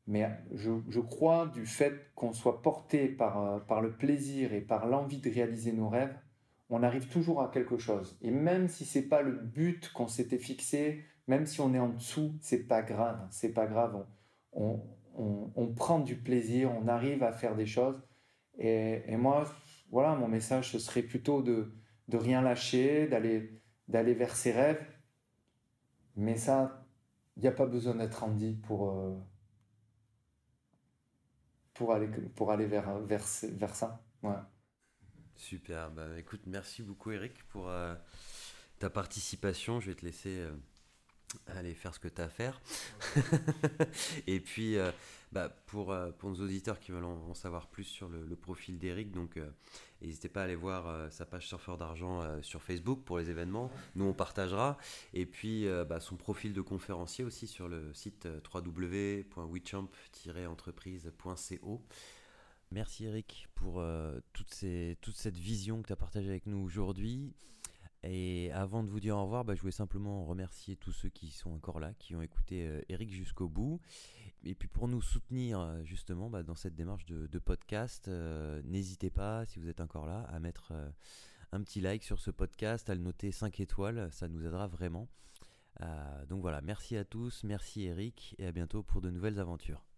Mais je, crois du fait qu'on soit porté par, par le plaisir et par l'envie de réaliser nos rêves, on arrive toujours à quelque chose. Et même si c'est pas le but qu'on s'était fixé, même si on est en dessous, c'est pas grave. C'est pas grave. On, prend du plaisir, on arrive à faire des choses. Et, moi, voilà, mon message, ce serait plutôt de, de rien lâcher, d'aller, d'aller vers ses rêves. Mais ça, il n'y a pas besoin d'être Andy pour, euh, pour, aller, pour aller vers, vers, vers ça. Super. Bah, écoute, merci beaucoup, Eric, pour euh, ta participation. Je vais te laisser. Euh, aller faire ce que tu as à faire. et puis, euh, bah, pour, pour nos auditeurs qui veulent en, savoir plus sur le, profil d'Eric, donc n'hésitez pas à aller voir sa page Surfeur d'argent sur Facebook pour les événements. Nous, on partagera. Et puis, bah, son profil de conférencier aussi sur le site www.wechamp-entreprise.co. Merci Eric pour toute, ces, toute cette vision que tu as partagée avec nous aujourd'hui. Et avant de vous dire au revoir, bah, je voulais simplement remercier tous ceux qui sont encore là, qui ont écouté euh, Eric jusqu'au bout. Et puis pour nous soutenir euh, justement bah, dans cette démarche de, podcast, euh, n'hésitez pas, si vous êtes encore là, à mettre un petit like sur ce podcast, à le noter 5 étoiles, ça nous aidera vraiment. donc voilà, merci à tous, merci Eric, et à bientôt pour de nouvelles aventures.